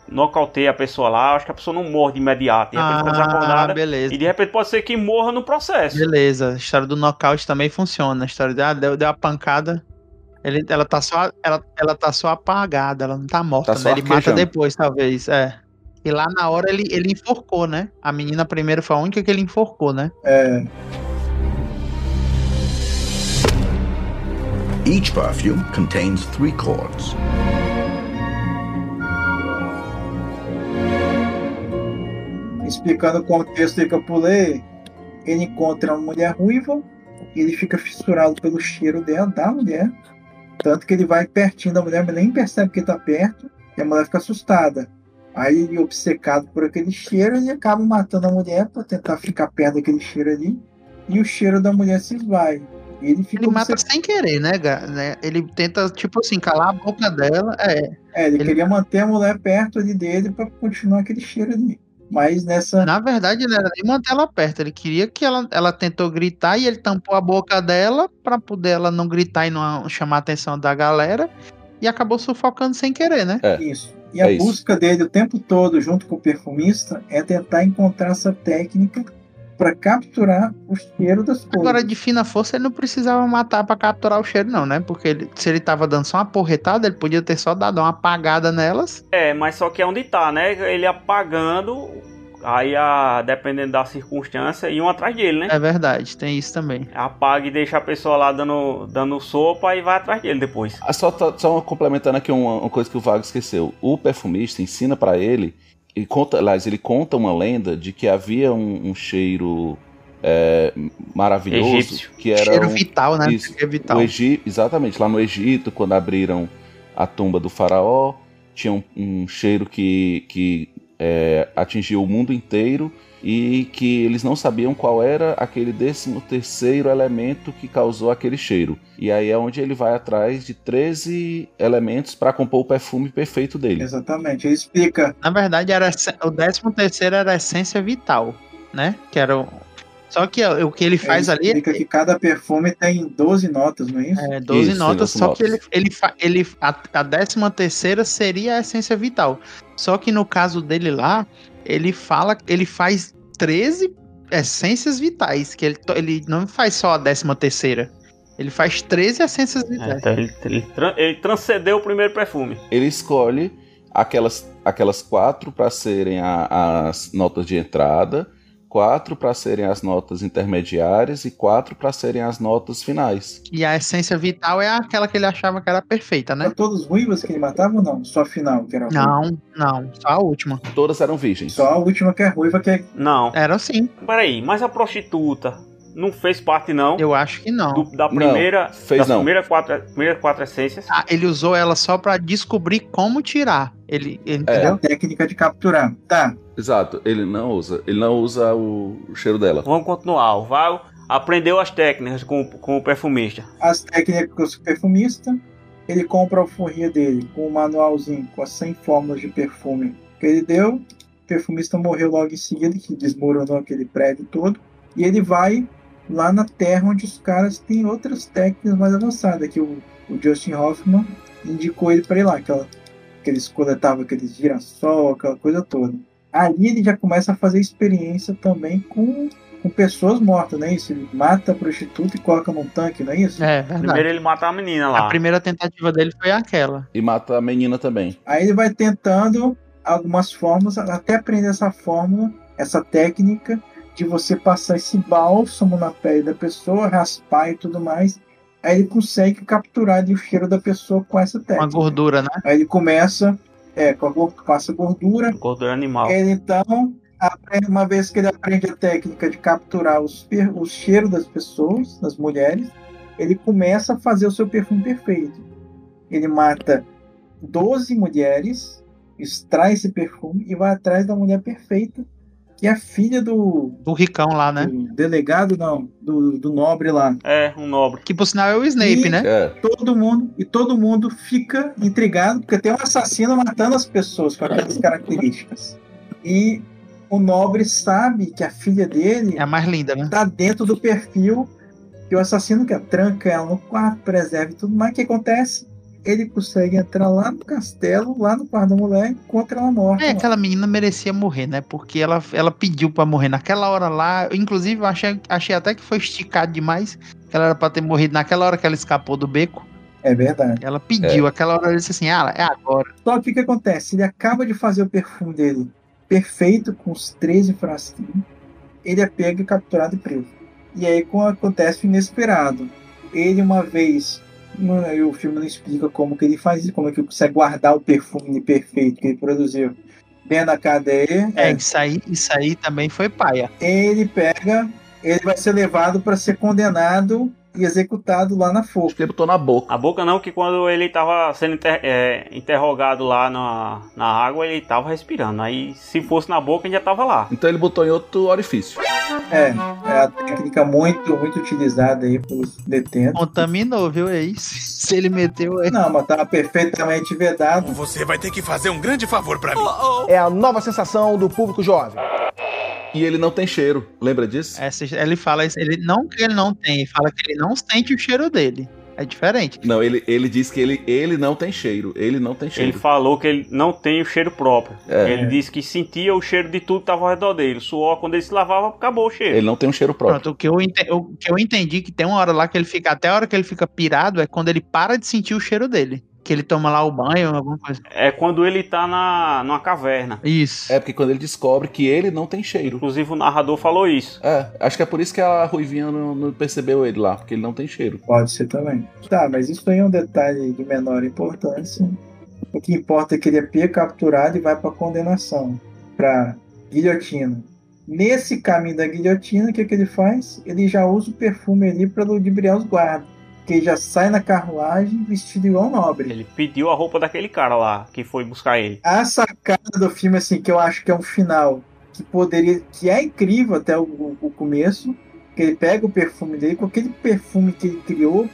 nocauteia a pessoa lá, acho que a pessoa não morre de imediato. De repente fica Ah, desacordada. beleza. E de repente pode ser que morra no processo. Beleza, a história do nocaute também funciona. A história de, ah, deu, deu a pancada. Ele, ela, tá só, ela, ela tá só apagada, ela não tá morta, Tá né? Ele mata depois, talvez. É. E lá na hora ele, ele enforcou, né? A menina primeiro foi a única que ele enforcou, né? É, Each perfume contains three chords. Explicando o contexto aí que eu pulei, ele encontra uma mulher ruiva, ele fica fissurado pelo cheiro dela, da mulher, tanto que ele vai pertinho da mulher, mas nem percebe que tá perto, e a mulher fica assustada. Aí ele, obcecado por aquele cheiro, ele acaba matando a mulher para tentar ficar perto daquele cheiro ali, e o cheiro da mulher se esvai. Ele fica Ele mata sem querer, né, né? Ele tenta, tipo assim, calar a boca dela. É. É, ele, ele- queria manter a mulher perto ali dele para continuar aquele cheiro ali. Mas nessa. Na verdade, não era nem manter ela perto. Ele queria que ela, ela tentou gritar e ele tampou a boca dela pra poder ela não gritar e não chamar a atenção da galera. E acabou sufocando sem querer, né? É. Isso. E a É isso. busca dele o tempo todo, junto com o perfumista, é tentar encontrar essa técnica para capturar o cheiro das coisas. Agora, de fina força, ele não precisava matar pra capturar o cheiro, não, né? Porque ele- se ele tava dando só uma porretada, ele podia ter só dado uma apagada nelas. É, mas só que é onde tá, né? Ele apagando, aí a, dependendo da circunstância, iam atrás dele, né? É verdade, tem isso também. Apaga e deixa a pessoa lá dando, dando sopa e vai atrás dele depois. Ah, Só, só complementando aqui uma, uma coisa que o Vago esqueceu. O perfumista ensina pra ele, ele conta, aliás, ele conta uma lenda de que havia um, um cheiro é, maravilhoso Egípcio. que era cheiro um- vital, né? Isso, É vital. exatamente, lá no Egito, quando abriram a tumba do faraó, tinha um, um cheiro que, que é, atingiu o mundo inteiro e que eles não sabiam qual era aquele décimo terceiro elemento que causou aquele cheiro. E aí é onde ele vai atrás de 13 elementos para compor o perfume perfeito dele. Exatamente. Ele explica. Na verdade, era o décimo terceiro era a essência vital, né? Que era o... Só que o que ele faz ele ali explica que cada perfume tem 12 notas, não é isso? É, 12 Isso, notas, 12 só que ele, notas. ele, fa- ele a, a décima terceira seria a essência vital. Só que no caso dele lá, ele fala, ele faz 13 essências vitais, que ele, ele não faz só a décima terceira. Ele faz 13 essências É, vitais. então ele, ele, ele transcendeu o primeiro perfume. Ele escolhe aquelas, aquelas quatro para serem a- as notas de entrada, quatro para serem as notas intermediárias e quatro para serem as notas finais. E a essência vital é aquela que ele achava que era perfeita, né? São todas ruivas que ele matava ou não? Só a final que era ruiva? Não, não, só a última. Todas eram virgens. Só a última que é ruiva, que é. Não. Era assim. Peraí, mas a prostituta não fez parte, não? Eu acho que não. do- da primeira. fez das não. Primeiras quatro, primeiras quatro essências. Ah, ele usou ela só pra descobrir como tirar. Ele, ele É. É a entendeu? técnica de capturar. Tá. Exato, ele não usa, ele não usa o, o cheiro dela. Vamos continuar. O Val aprendeu as técnicas com, com o perfumista. As técnicas do perfumista, ele compra a alforria dele com um manualzinho com as 100 fórmulas de perfume que ele deu. O perfumista morreu logo em seguida, que desmoronou aquele prédio todo. E ele vai lá na terra onde os caras têm outras técnicas mais avançadas, que o, o Justin Hoffman indicou ele para ir lá, aquela, que eles coletavam aqueles girassol, aquela coisa toda. ali ele já começa a fazer experiência também com, com pessoas mortas, não é isso? Ele mata a prostituta e coloca num tanque, não é isso? É, verdade. Primeiro ele mata a menina lá. A primeira tentativa dele foi aquela. E mata a menina também. Aí ele vai tentando algumas fórmulas, até aprender essa fórmula, essa técnica de você passar esse bálsamo na pele da pessoa, raspar e tudo mais. Aí ele consegue capturar ali o cheiro da pessoa com essa técnica. Uma gordura, né? Aí ele começa, é, com a, gor- passa gordura. Gordura animal. Ele então, aprende- uma vez que ele aprende a técnica de capturar os, o cheiro das pessoas, das mulheres, ele começa a fazer o seu perfume perfeito. Ele mata 12 mulheres, extrai esse perfume e vai atrás da mulher perfeita, que é a filha do, Do ricão lá, né? do delegado, não, do, do nobre lá. É, um nobre. Que por sinal é o Snape, E né? É. Todo mundo, e todo mundo fica intrigado, porque tem um assassino matando as pessoas com aquelas características. E o nobre sabe que a filha dele É a mais linda, né? tá dentro do perfil que o assassino quer. Tranca ela no quarto, preserva e tudo mais. O que acontece? Ele consegue entrar lá no castelo, lá no quarto da mulher, encontra ela morta. É, lá. aquela menina merecia morrer, né? Porque ela, ela pediu pra morrer naquela hora lá. Inclusive, eu achei, achei até que foi esticado demais. Que ela era pra ter morrido naquela hora que ela escapou do beco. É verdade. Ela pediu, aquela hora ela disse assim: ah, é agora. Só que o que acontece? Ele acaba de fazer o perfume dele perfeito, com os 13 frasquinhos. Ele é pego e capturado e preso. E aí com- acontece o inesperado. Ele, uma vez, não- aí o filme não explica como que ele faz isso, como é que ele consegue guardar o perfume perfeito que ele produziu dentro da cadeia. É, isso aí, isso aí também foi paia. Ele pega, ele vai ser levado para ser condenado e executado lá na forca. Que ele botou na boca. A boca não, que quando ele tava sendo inter- é, interrogado lá na, na água, ele tava respirando. Aí se fosse na boca, ele já tava lá. Então ele botou em outro orifício. É, é a técnica muito, muito utilizada aí pelos detentos. Contaminou, viu? É isso. Se ele meteu aí. Não, mas tava perfeitamente vedado. Você vai ter que fazer um grande favor pra mim. É a nova sensação do público jovem. E ele não tem cheiro. Lembra disso? Essa- ele fala isso. Ele não que ele não tem, ele fala que ele não sente o cheiro dele. É diferente. Não, ele, ele diz que ele, ele não tem cheiro. Ele não tem Ele cheiro. falou que ele não tem o cheiro próprio. É. Ele disse que sentia o cheiro de tudo que tava ao redor dele. O suor, quando ele se lavava, acabou o cheiro. Ele não tem um cheiro próprio. Pronto, o que, eu ente- o que eu entendi que tem uma hora lá que ele fica, até a hora que ele fica pirado, é quando ele para de sentir o cheiro dele. Que ele toma lá o banho, alguma coisa. É quando ele tá na, numa caverna. Isso. É porque quando ele descobre que ele não tem cheiro. Inclusive o narrador falou isso. É, acho que é por isso que a Ruivinha não, não percebeu ele lá, porque ele não tem cheiro. Pode ser também. Tá, mas isso aí é um detalhe de menor importância. O que importa é que ele é pego, capturado e vai para condenação, para guilhotina. Nesse caminho da guilhotina, o que, que ele faz? Ele já usa o perfume ali para ludibriar os guardas. Que ele já sai na carruagem vestido igual um nobre. Ele pediu a roupa daquele cara lá, que foi buscar ele. A sacada do filme, assim, que eu acho que é um final que poderia. que é incrível até o, o- começo. Que ele pega o perfume dele, com aquele perfume que ele criou,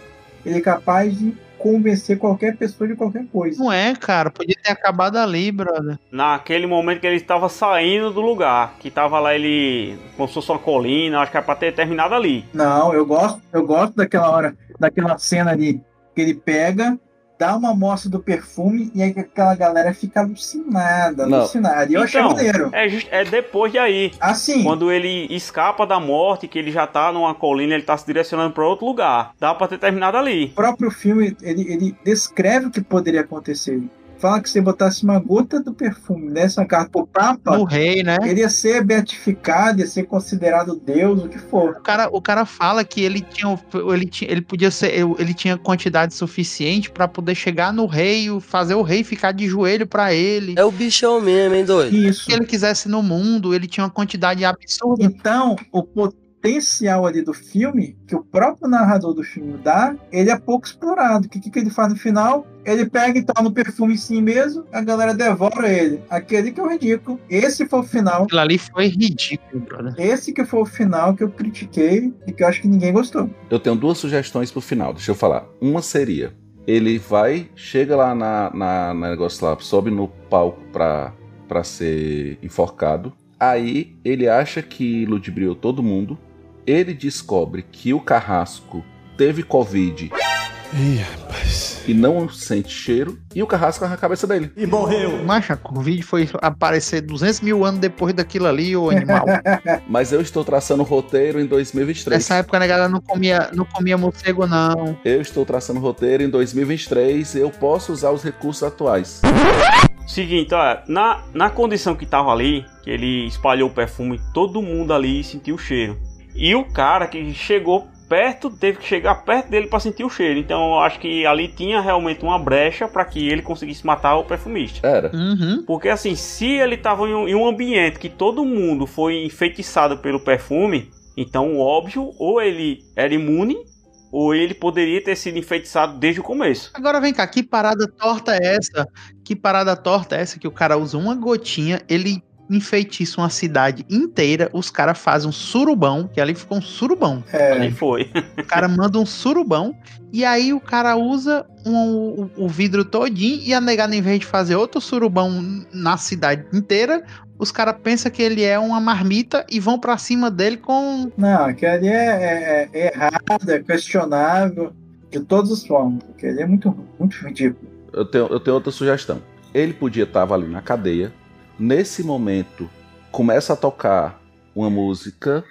ele é capaz de convencer qualquer pessoa de qualquer coisa. Não é, cara. Podia ter acabado ali, brother. Naquele momento que ele estava saindo do lugar, que tava lá ele, como se fosse uma colina, acho que era pra ter terminado ali. Não, eu gosto, eu gosto daquela hora, daquela cena ali que ele pega, dá uma amostra do perfume e aí aquela galera fica alucinada, Não. alucinada. E eu achei Então, maneiro. É, just- é depois de aí. Assim, Quando ele escapa da morte, que ele já tá numa colina, ele tá se direcionando pra outro lugar. Dá pra ter terminado ali. o próprio filme, ele, ele descreve o que poderia acontecer. Fala que se botasse uma gota do perfume nessa carta pro Papa, No rei, né? ele ia ser beatificado, ia ser considerado Deus, o que for. O cara, o cara fala que ele tinha, o- ele tinha, ele podia ser, ele tinha quantidade suficiente pra poder chegar no rei, e fazer o rei ficar de joelho pra ele. É o bichão mesmo, hein, doido? Isso. Se ele quisesse no mundo, ele tinha uma quantidade absurda. Então, o potencial ali do filme, que o próprio narrador do filme dá, ele é pouco explorado. O que, que ele faz no final? Ele pega e toma no perfume em si mesmo, a galera devora ele. Aquele que é o ridículo. Esse foi o final. Aquilo ali foi ridículo, brother. Esse que foi o final que eu critiquei e que eu acho que ninguém gostou. Eu tenho duas sugestões pro final, deixa eu falar. Uma seria: ele vai, chega lá na, na, na negócio lá, sobe no palco pra, pra ser enforcado. Aí ele acha que ludibriou todo mundo. Ele descobre que o carrasco teve Covid Ih, rapaz. E não sente cheiro. E o carrasco na cabeça dele. E morreu. Macha, o vídeo foi aparecer 200 mil anos depois daquilo ali, o animal. Mas eu estou traçando o roteiro em 2023. Nessa época, né, galera, não comia, não comia morcego, não. Eu estou traçando o roteiro em 2023. Eu posso usar os recursos atuais. Seguinte, olha, na, na condição que tava ali, que ele espalhou o perfume, todo mundo ali sentiu o cheiro. E o cara que chegou perto, teve que chegar perto dele para sentir o cheiro. Então eu acho que ali tinha realmente uma brecha para que ele conseguisse matar o perfumista. Era. Uhum. Porque assim, se ele tava em um, em um ambiente que todo mundo foi enfeitiçado pelo perfume, então óbvio, ou ele era imune ou ele poderia ter sido enfeitiçado desde o começo. Agora vem cá, que parada torta é essa? Que parada torta é essa que o cara usa uma gotinha, ele enfeitiça uma cidade inteira, os caras fazem um surubão, que ali ficou um surubão. É. Ali foi. o cara manda um surubão, e aí o cara usa um, o, o vidro todinho, e a negada, em vez de fazer outro surubão na cidade inteira, os caras pensam que ele é uma marmita e vão para cima dele com. Não, aquele ali é, é, é errado, é questionável, de todas as formas. Aquele ali é muito, muito ridículo. Eu tenho, eu tenho outra sugestão. Ele podia estar ali na cadeia, Nesse momento, começa a tocar uma música.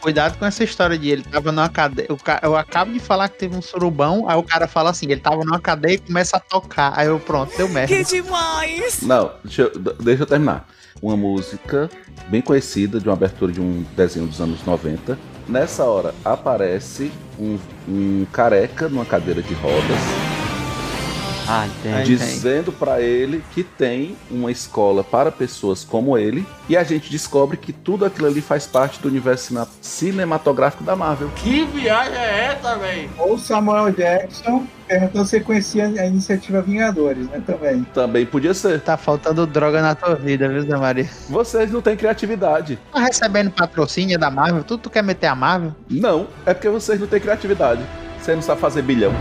Cuidado com essa história de ele tava numa cadeia. Eu acabo de falar que teve um surubão, aí o cara fala assim: ele tava numa cadeia e começa a tocar. Aí eu, pronto, deu merda. Que demais! Não, deixa eu, deixa eu terminar. Uma música bem conhecida, de uma abertura de um desenho dos anos 90. Nessa hora aparece um, um careca numa cadeira de rodas ah, dizendo para ele que tem uma escola para pessoas como ele. E a gente descobre que tudo aquilo ali faz parte do universo cinematográfico da Marvel. Que viagem é essa, velho? Ou Samuel Jackson perguntou se conhecia a iniciativa Vingadores, né? Também. Também podia ser. Tá faltando droga na tua vida, viu, Zé Maria? Vocês não têm criatividade. Tá recebendo patrocínio da Marvel? Tudo tu quer meter a Marvel? Não, é porque vocês não têm criatividade. Você não sabe fazer bilhão.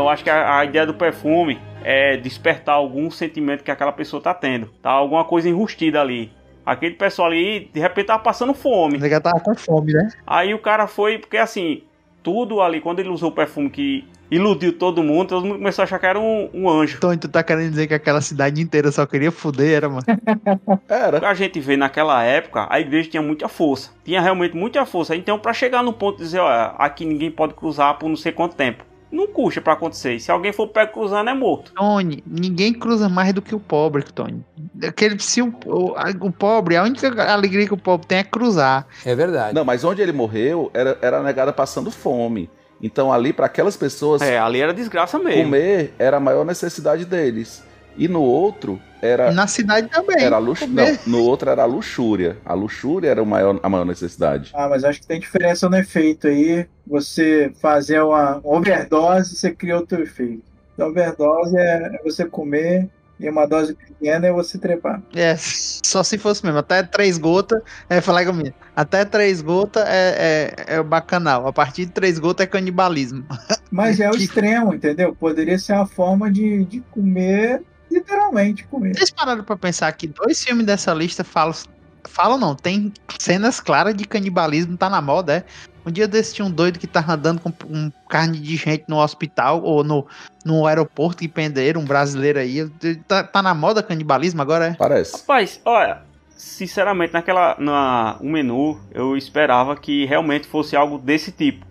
Eu acho que a, a, ideia do perfume é despertar algum sentimento que aquela pessoa tá tendo. Tá alguma coisa enrustida ali. Aquele pessoal ali, de repente, tava passando fome. Ele tava com fome, né? Aí o cara foi, porque assim, tudo ali, quando ele usou o perfume que iludiu todo mundo, todo mundo começou a achar que era um, um anjo. Tony, tu tá querendo dizer que aquela cidade inteira só queria fuder, era, mano? era. A gente vê naquela época, a igreja tinha muita força. Tinha realmente muita força. Então, para chegar no ponto de dizer, olha, aqui ninguém pode cruzar por não sei quanto tempo não custa para acontecer. Se alguém for pego cruzando, é morto. Tony, ninguém cruza mais do que o pobre, Tony. Aquele, se o, o, o, pobre, a única alegria que o pobre tem é cruzar. É verdade. Não, mas onde ele morreu era, era a negada passando fome. Então ali, para aquelas pessoas. É, ali era desgraça mesmo. Comer era a maior necessidade deles. E no outro era. Na cidade também. Era lux... Não, no outro era a luxúria. A luxúria era o maior, a maior necessidade. Ah, mas acho que tem diferença no efeito aí. Você fazer uma overdose, você cria outro efeito. A overdose é você comer e uma dose pequena é você trepar. É, só se fosse mesmo. Até três gotas, é falar comigo. Até três gotas é, é, é bacanal. A partir de três gotas é canibalismo. Mas é o extremo, entendeu? Poderia ser uma forma de, de comer literalmente comer. Vocês pararam pra pensar que dois filmes dessa lista falam. Falam não, tem cenas claras de canibalismo, tá na moda, é? Um dia desse tinha um doido que tava andando com um carne de gente no hospital ou no, no aeroporto e penderam um brasileiro aí. Tá, tá na moda canibalismo agora, é? Parece. Rapaz, olha, sinceramente, naquela. Na, um menu, eu esperava que realmente fosse algo desse tipo.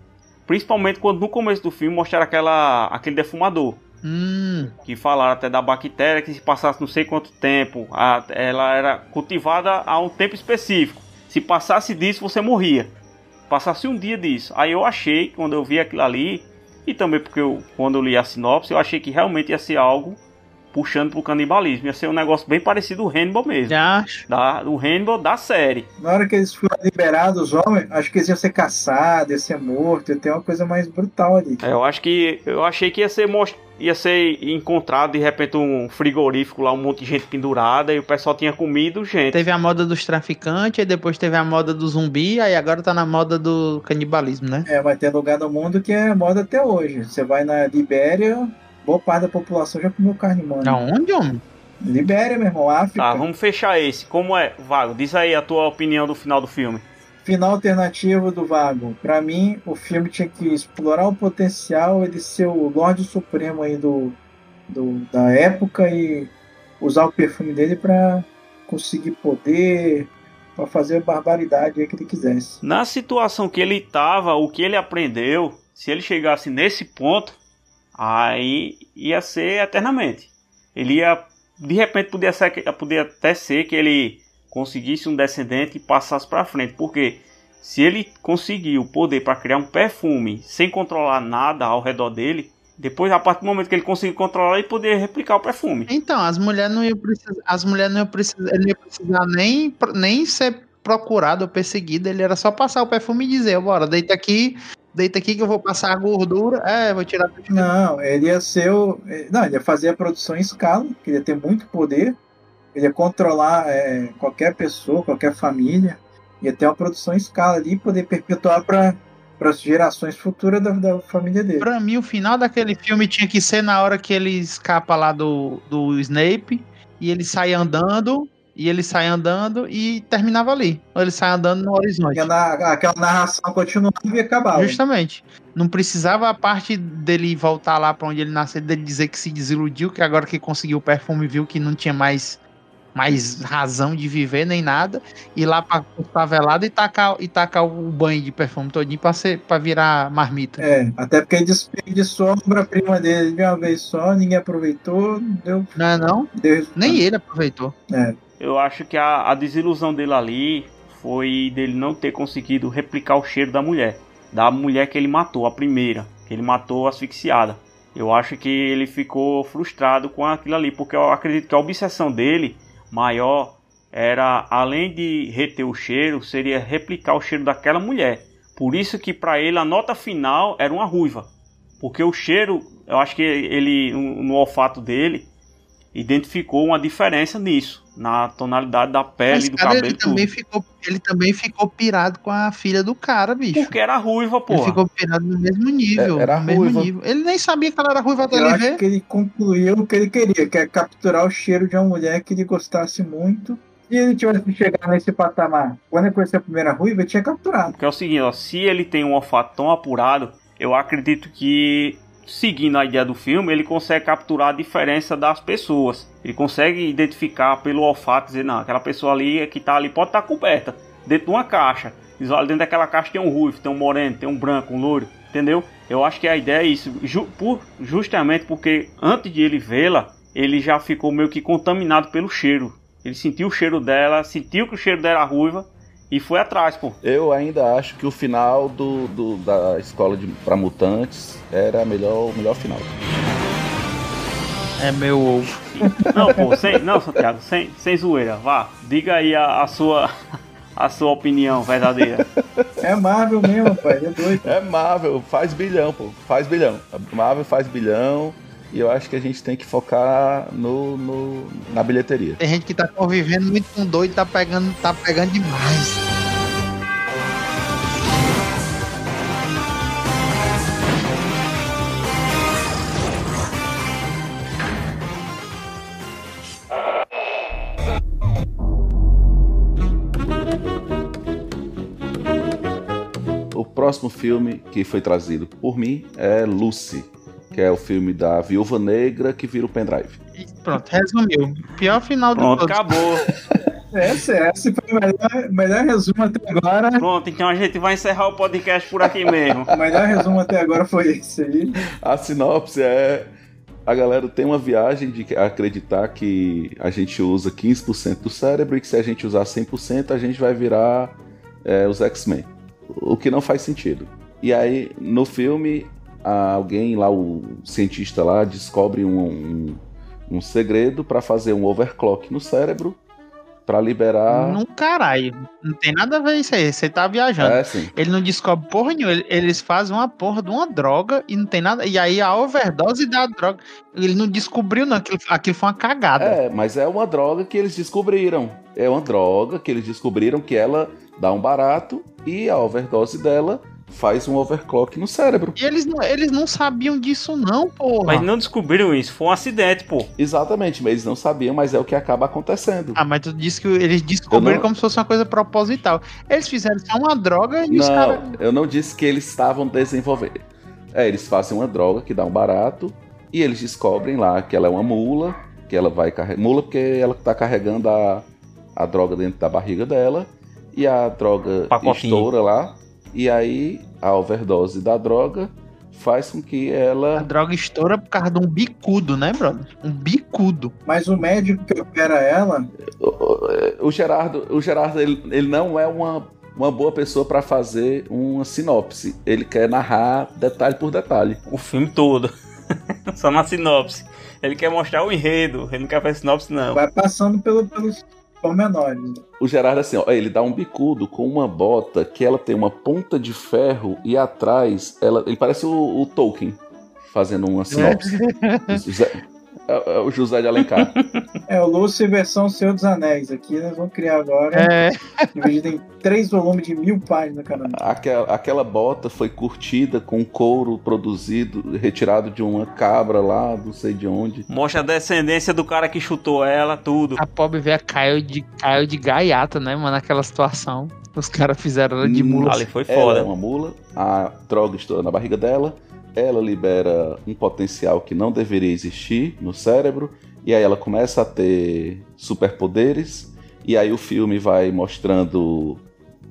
Principalmente quando no começo do filme mostraram aquela, aquele defumador. Hum. Que falaram até da bactéria que se passasse não sei quanto tempo, a, ela era cultivada a um tempo específico. Se passasse disso, você morria. Passasse um dia disso. Aí eu achei, quando eu vi aquilo ali, e também porque eu, quando eu li a sinopse, eu achei que realmente ia ser algo puxando pro canibalismo. Ia ser um negócio bem parecido do Hannibal mesmo. Acho. Da, do Hannibal da série. Na hora que eles foram liberados, os homens, acho que eles iam ser caçados, ia ser morto, ia ter uma coisa mais brutal ali. É, eu acho que. Eu achei que ia ser mostrado ia ser encontrado de repente um frigorífico lá, um monte de gente pendurada e o pessoal tinha comido gente. Teve a moda dos traficantes, e depois teve a moda do zumbi, aí agora tá na moda do canibalismo, né? É, vai ter lugar no mundo que é moda até hoje. Você vai na Libéria, boa parte da população já comeu carne humana. Da onde, homem? Libéria, meu irmão, África. Tá, vamos fechar esse. Como é, Vago? Diz aí a tua opinião do final do filme. Final alternativo do Vago. Pra mim, o filme tinha que explorar o potencial de ser o Lorde Supremo aí do, do da época e usar o perfume dele pra conseguir poder, pra fazer a barbaridade aí que ele quisesse. Na situação que ele tava, o que ele aprendeu, se ele chegasse nesse ponto, aí ia ser eternamente. Ele ia, de repente, podia, ser, podia até ser que ele conseguisse um descendente e passasse para frente, porque se ele conseguiu o poder para criar um perfume sem controlar nada ao redor dele, depois, a partir do momento que ele conseguiu controlar, ele poderia replicar o perfume. Então, as mulheres não iam precisar, as mulheres não iam precisar, ele ia precisar nem, nem ser procurado ou perseguido, ele era só passar o perfume e dizer, bora, deita aqui, deita aqui que eu vou passar a gordura, é, vou tirar Não, ele ia ser o... Não, ele ia fazer a produção em escala, que ele ia ter muito poder, ele ia controlar é, qualquer pessoa, qualquer família, ia ter uma produção em escala ali e poder perpetuar para para as gerações futuras da, da, família dele. Pra mim, o final daquele filme tinha que ser na hora que ele escapa lá do, do Snape e ele sai andando. E ele sai andando e terminava ali. Ou ele sai andando no horizonte. Aquela, aquela narração continuava e acabava. Justamente. Não precisava a parte dele voltar lá para onde ele nasceu, dele dizer que se desiludiu, que agora que conseguiu o perfume viu que não tinha mais mais razão de viver nem nada, ir lá pra favelada e tacar, e tacar o banho de perfume todinho pra, ser, pra virar marmita. É, até porque ele desperdiçou a obra-prima dele de uma vez só, ninguém aproveitou, deu. Não é não? Deu nem ele aproveitou. É. Eu acho que a, a desilusão dele ali foi dele não ter conseguido replicar o cheiro da mulher. Da mulher que ele matou, a primeira, que ele matou asfixiada. Eu acho que ele ficou frustrado com aquilo ali, porque eu acredito que a obsessão dele maior era, além de reter o cheiro, seria replicar o cheiro daquela mulher. Por isso que para ele a nota final era uma ruiva. Porque o cheiro, eu acho que ele, no, olfato dele, identificou uma diferença nisso, na tonalidade da pele, Mas, do cara, cabelo. Ele também, ficou, ele também ficou pirado com a filha do cara, bicho. Porque era ruiva, pô. Ele ficou pirado no mesmo nível. É, era no ruiva. Nível. Ele nem sabia que ela era ruiva até Eu ele acho ver. que ele concluiu o que ele queria, que é capturar o cheiro de uma mulher que ele gostasse muito. Se ele tivesse que chegar nesse patamar, quando ele conheceu a primeira ruiva, ele tinha capturado. Porque é o seguinte, ó, se ele tem um olfato tão apurado, eu acredito que seguindo a ideia do filme, ele consegue capturar a diferença das pessoas. Ele consegue identificar pelo olfato, dizer, não, aquela pessoa ali que está ali pode estar tá coberta dentro de uma caixa. Dentro daquela caixa tem um ruivo, tem um moreno, tem um branco, um loiro, entendeu? Eu acho que a ideia é isso, ju por, justamente porque antes de ele vê-la, ele já ficou meio que contaminado pelo cheiro. Ele sentiu o cheiro dela, sentiu que o cheiro dela era ruiva, e foi atrás, pô. Eu ainda acho que o final do, do da escola de, pra mutantes era melhor, o melhor final. É meu ovo. Não, pô, sem, não, Santiago, sem, sem zoeira. Vá, diga aí a, a sua a sua opinião verdadeira. É Marvel mesmo, pai, é doido. É Marvel, faz bilhão, pô, faz bilhão. Marvel faz bilhão. E eu acho que a gente tem que focar no, no, na bilheteria. Tem gente que tá convivendo muito com doido, tá pegando, tá pegando demais. O próximo filme que foi trazido por mim é Lucy, que é o filme da Viúva Negra que vira o pendrive. Pronto, resumiu. Pior final do Pronto, acabou. Esse, esse foi o melhor, melhor resumo até agora. Pronto, então a gente vai encerrar o podcast por aqui mesmo. o melhor resumo até agora foi esse aí. A sinopse é. A galera tem uma viagem de acreditar que a gente usa 15% do cérebro e que se a gente usar 100% a gente vai virar é, os X-Men. O que não faz sentido. E aí, no filme, alguém lá, o cientista lá, descobre um, um, um segredo para fazer um overclock no cérebro para liberar. Não, caralho. Não tem nada a ver isso aí. Você tá viajando. É. Ele não descobre porra nenhuma. Eles fazem uma porra de uma droga e não tem nada. E aí a overdose da droga. Ele não descobriu, não. Aquilo, aquilo foi uma cagada. É, mas é uma droga que eles descobriram. É uma droga que eles descobriram que ela dá um barato e a overdose dela faz um overclock no cérebro. E eles não, eles não sabiam disso, não, porra. Mas não descobriram isso, foi um acidente, pô. Exatamente, mas eles não sabiam, mas é o que acaba acontecendo. Ah, mas tu disse que eles descobriram não... como se fosse uma coisa proposital. Eles fizeram só uma droga e não, os caras. Eu não disse que eles estavam desenvolvendo. É, eles fazem uma droga que dá um barato e eles descobrem lá que ela é uma mula, que ela vai carregar. Mula porque ela tá carregando a, a droga dentro da barriga dela e a droga Pacotinho. estoura lá. E aí a overdose da droga faz com que ela. A droga estoura por causa de um bicudo, né, brother? Um bicudo. Mas o médico que opera ela. O, o Gerardo, o Gerardo ele, ele não é uma, uma boa pessoa para fazer uma sinopse. Ele quer narrar detalhe por detalhe. O filme todo. Só na sinopse. Ele quer mostrar o enredo, ele não quer fazer sinopse, não. Vai passando pelo, pelos pormenores. O Gerardo, assim, ó, ele dá um bicudo com uma bota que ela tem uma ponta de ferro e atrás ela, ele parece o, o Tolkien fazendo uma sinopse. É, é o José de Alencar. É o Lúcio versão Senhor dos Anéis. Aqui nós vamos criar agora. É. Dividido em três volumes de mil páginas cada um. Aquela, aquela bota foi curtida com couro produzido, retirado de uma cabra lá, não sei de onde. Mostra a descendência do cara que chutou ela, tudo. A pobre velha caiu de, caiu de gaiata, né, mano, naquela situação. Os caras fizeram ela de mula. Ali foi Ela foda. é uma mula, a droga estoura na barriga dela, ela libera um potencial que não deveria existir no cérebro, e aí ela começa a ter superpoderes, e aí o filme vai mostrando,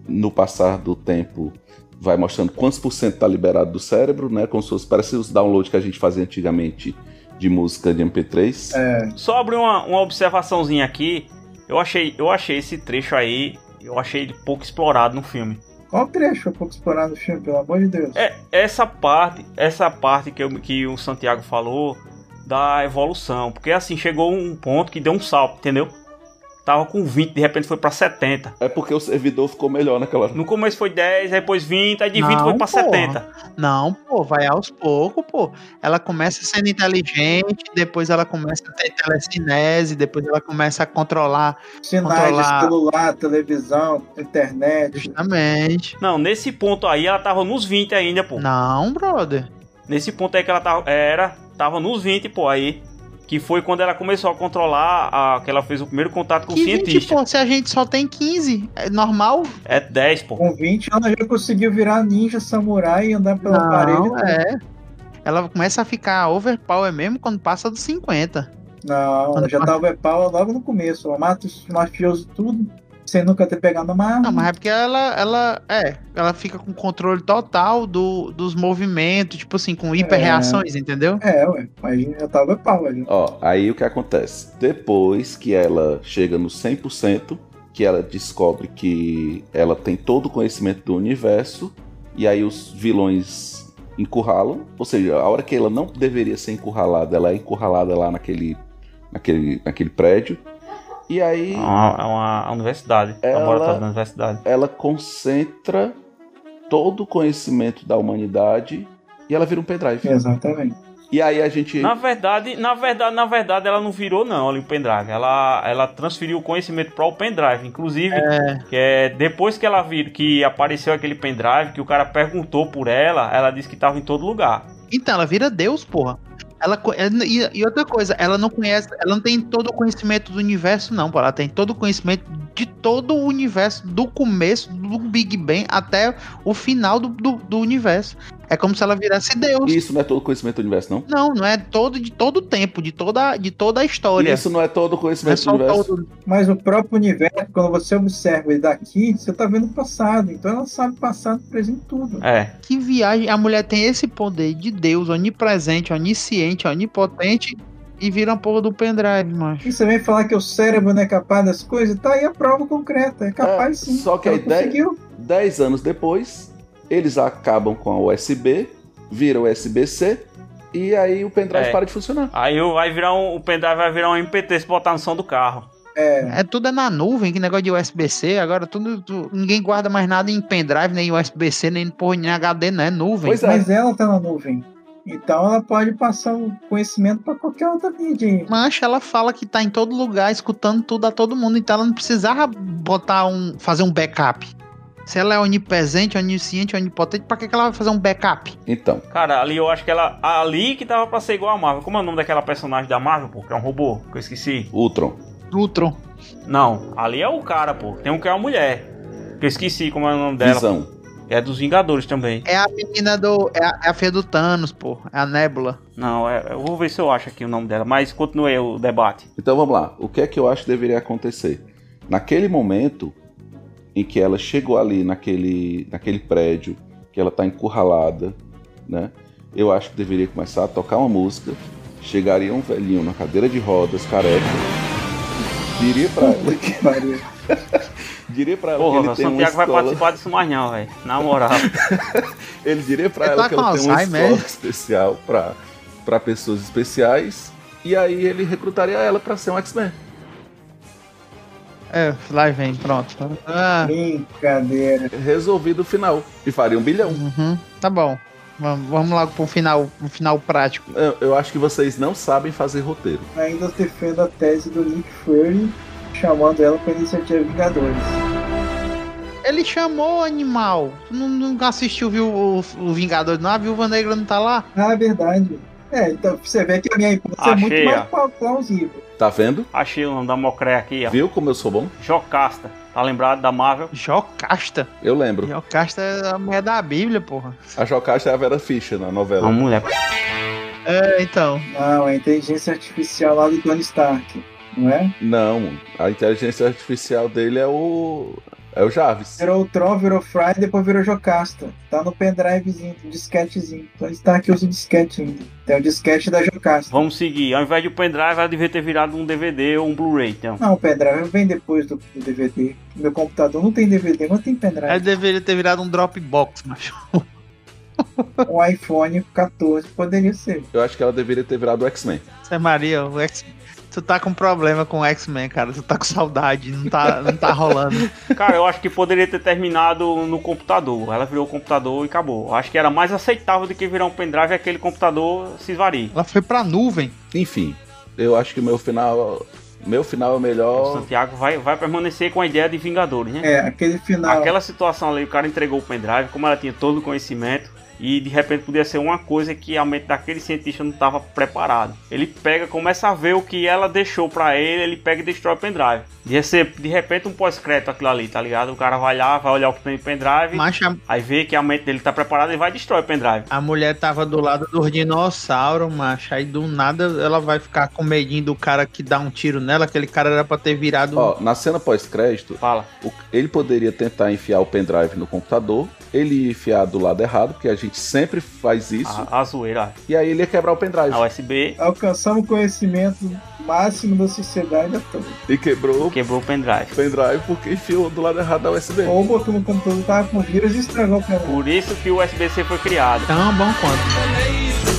no passar do tempo, vai mostrando quantos por cento está liberado do cérebro, né? Como se fosse, parece os downloads que a gente fazia antigamente de música de MP3. É. Só abrir uma, uma observaçãozinha aqui. Eu achei, eu achei esse trecho aí, eu achei ele pouco explorado no filme. Qual trecho foi pouco explorado no filme, pelo amor de Deus? É, essa parte, essa parte que, eu, que o Santiago falou da evolução. Porque assim, chegou um ponto que deu um salto, entendeu? Tava com 20, de repente foi pra 70. É porque o servidor ficou melhor naquela. No começo foi 10, aí depois 20, aí de 20 foi pra porra. 70. Não, pô, vai aos poucos, pô. Ela começa sendo inteligente, depois ela começa a ter telecinese, depois ela começa a controlar. Sinais controlar... celular, televisão, internet. Justamente. Não, nesse ponto aí ela tava nos 20 ainda, pô. Não, brother. Nesse ponto aí que ela tava, era, tava nos 20, pô, aí. Que foi quando ela começou a controlar, a, que ela fez o primeiro contato com que o cientista. 20, pô, se a gente só tem 15, é normal? É 10, pô. Com 20 ela já conseguiu virar ninja samurai e andar pela Não, parede. é. Ela começa a ficar overpower mesmo quando passa dos 50. Não, ela já tava overpower logo no começo. Ela mata os mafiosos tudo, sem nunca ter pegado uma arma. Não, mas é porque ela, ela, é, ela fica com controle total do, dos movimentos, tipo assim, com hiperreações, entendeu? É, ué, mas já tava overpower. Já. Ó, aí o que acontece? Depois que ela chega no 100%, que ela descobre que ela tem todo o conhecimento do universo, e aí os vilões encurralam, ou seja, a hora que ela não deveria ser encurralada, ela é encurralada lá naquele, naquele, naquele prédio. E aí. É uma, é uma universidade. Ela- Laboratório da universidade. ela concentra todo o conhecimento da humanidade e ela vira um pendrive. Exatamente. E aí a gente. Na verdade, na verdade, na verdade, ela não virou, não, ali o pendrive. Ela, ela transferiu o conhecimento para o pendrive. Inclusive, É. que é depois que ela viu que apareceu aquele pendrive, que o cara perguntou por ela, ela disse que estava em todo lugar. Então, ela vira Deus, porra. Ela, é, e, e outra coisa, ela não conhece, ela não tem todo o conhecimento do universo, não, pô. Ela tem todo o conhecimento de todo o universo, do começo do Big Bang até o final do, do, do universo. É como se ela virasse Deus. Isso não é todo o conhecimento do universo, não? Não, não é todo de todo o tempo, de toda, de toda a história. Isso não é todo o Não é conhecimento do universo. todo. Mas o próprio universo, quando você observa ele daqui, você tá vendo o passado. Então ela sabe passado, presente, tudo. É. Que viagem. A mulher tem esse poder de Deus, onipresente, onisciente, onipotente, e vira uma porra do pendrive, macho. E você vem falar que o cérebro não é capaz das coisas? Tá aí a prova concreta. É capaz sim. Só que a Ela ideia. conseguiu. Dez anos depois, eles acabam com a USB, viram USB-C, e aí o pendrive É. para de funcionar. Aí o- vai virar um, o pendrive vai virar um MPT se botar no som do carro. É. É tudo é na nuvem, que negócio de USB-C, agora tudo, tu- ninguém guarda mais nada em pendrive, nem USB-C, nem porra, nem HD, não é nuvem. Pois é. Mas ela tá na nuvem. Então ela pode passar o conhecimento pra qualquer outra mídia. Mancha, ela fala que tá em todo lugar, escutando tudo a todo mundo, então ela não precisava botar um, fazer um backup. Se ela é onipresente, onisciente, onipotente, pra que que ela vai fazer um backup? Então, Cara, ali eu acho que ela. Ali que dava pra ser igual a Marvel. Como é o nome daquela personagem da Marvel, pô? Que é um robô, que eu esqueci. Ultron. Ultron. Não, ali é o cara, pô. Tem um que é uma mulher. Que eu esqueci como é o nome dela. Visão. É dos Vingadores também. É a menina do. É a, é a filha do Thanos, pô. É a Nebula. Não, é, eu vou ver se eu acho aqui o nome dela. Mas continue o debate. Então vamos lá. O que é que eu acho que deveria acontecer? Naquele momento em que ela chegou ali naquele, naquele prédio, que ela tá encurralada, né? Eu acho que deveria começar a tocar uma música. Chegaria um velhinho na cadeira de rodas, careca. Diria pra ela Que pariu. Diria pra ela Porra, que o ele tem uma Santiago vai escola... participar disso mais não, velho. Na moral. Ele diria pra Ele ela tá que ela tem uma escola especial pra, pra pessoas especiais. E aí ele recrutaria ela pra ser um X-Men. É, lá vem, pronto. Ah, Brincadeira. Resolvido o final. E faria um bilhão. uhum, tá bom. Vamos, vamos logo pro final, pro final prático. Eu, eu acho que vocês não sabem fazer roteiro. Ainda defendo a tese do Nick Fury chamando ela pra iniciativa Vingadores. Ele chamou o animal. Tu não, não assistiu viu, o, o Vingador, não? A Viúva Negra não tá lá? Ah, é verdade. É, então você vê que a minha hipótese é muito mais plausível. Tá vendo? Achei o nome da Mocré aqui, ó. Viu como eu sou bom? Jocasta. Tá lembrado da Marvel? Jocasta. Eu lembro. Jocasta é a mulher da Bíblia, porra. A Jocasta é a Vera Fischer na novela. Uma mulher. É, então. Não, é a inteligência artificial lá do Tony Stark, não é? Não, a inteligência artificial dele é o. É o Jarvis. Virou o Tron, virou Fry, depois virou Jocasta. Tá no pendrivezinho, no disquetezinho. Tony Stark usa o disquete ainda. Tem o disquete da Jocasta. Vamos seguir. Ao invés de um pendrive, ela devia ter virado um DVD ou um Blu-ray, então. Não, o pendrive vem depois do, do DVD. Meu computador não tem DVD, mas tem pendrive. deveria ter virado um Dropbox, macho. um iPhone 14 poderia ser. Eu acho que ela deveria ter virado o X-Men. Zé Maria, o X... tu tá com problema com o X-Men, cara. Tu tá com saudade, não tá, não tá rolando. Cara, eu acho que poderia ter terminado no computador. Ela virou o computador e acabou. Eu acho que era mais aceitável do que virar um pendrive e aquele computador se esvarie. Ela foi pra nuvem. Enfim, eu acho que o meu final. Meu final é o O melhor. Santiago vai, vai permanecer com a ideia de Vingadores, né? É, aquele final. Aquela situação ali, o cara entregou o pendrive, como ela tinha todo o conhecimento, e de repente podia ser uma coisa que a mente daquele cientista não estava preparado. Ele pega, começa a ver o que ela deixou pra ele, ele pega e destrói o pendrive. Ia ser de repente um pós-crédito aquilo ali, tá ligado? O cara vai lá, vai olhar o que tem no pendrive, Macho, a, aí vê que a mente dele tá preparada e vai e destrói o pendrive. a mulher tava do lado dos dinossauros, macho. Aí do nada ela vai ficar com medinho do cara que dá um tiro nela. Aquele cara era pra ter virado. Ó, na cena pós-crédito, Fala. o- ele poderia tentar enfiar o pendrive no computador, ele ia enfiar do lado errado, porque a gente sempre faz isso, A, a zoeira, e aí ele ia quebrar o pendrive. a USB Alcançamos o conhecimento máximo da sociedade atoda. E quebrou quebrou o pendrive. o pendrive porque enfiou do lado errado da USB. Ou botou no computador, tava com vírus e estragou o pendrive. Por isso que o USB-C foi criado. Tão bom quanto.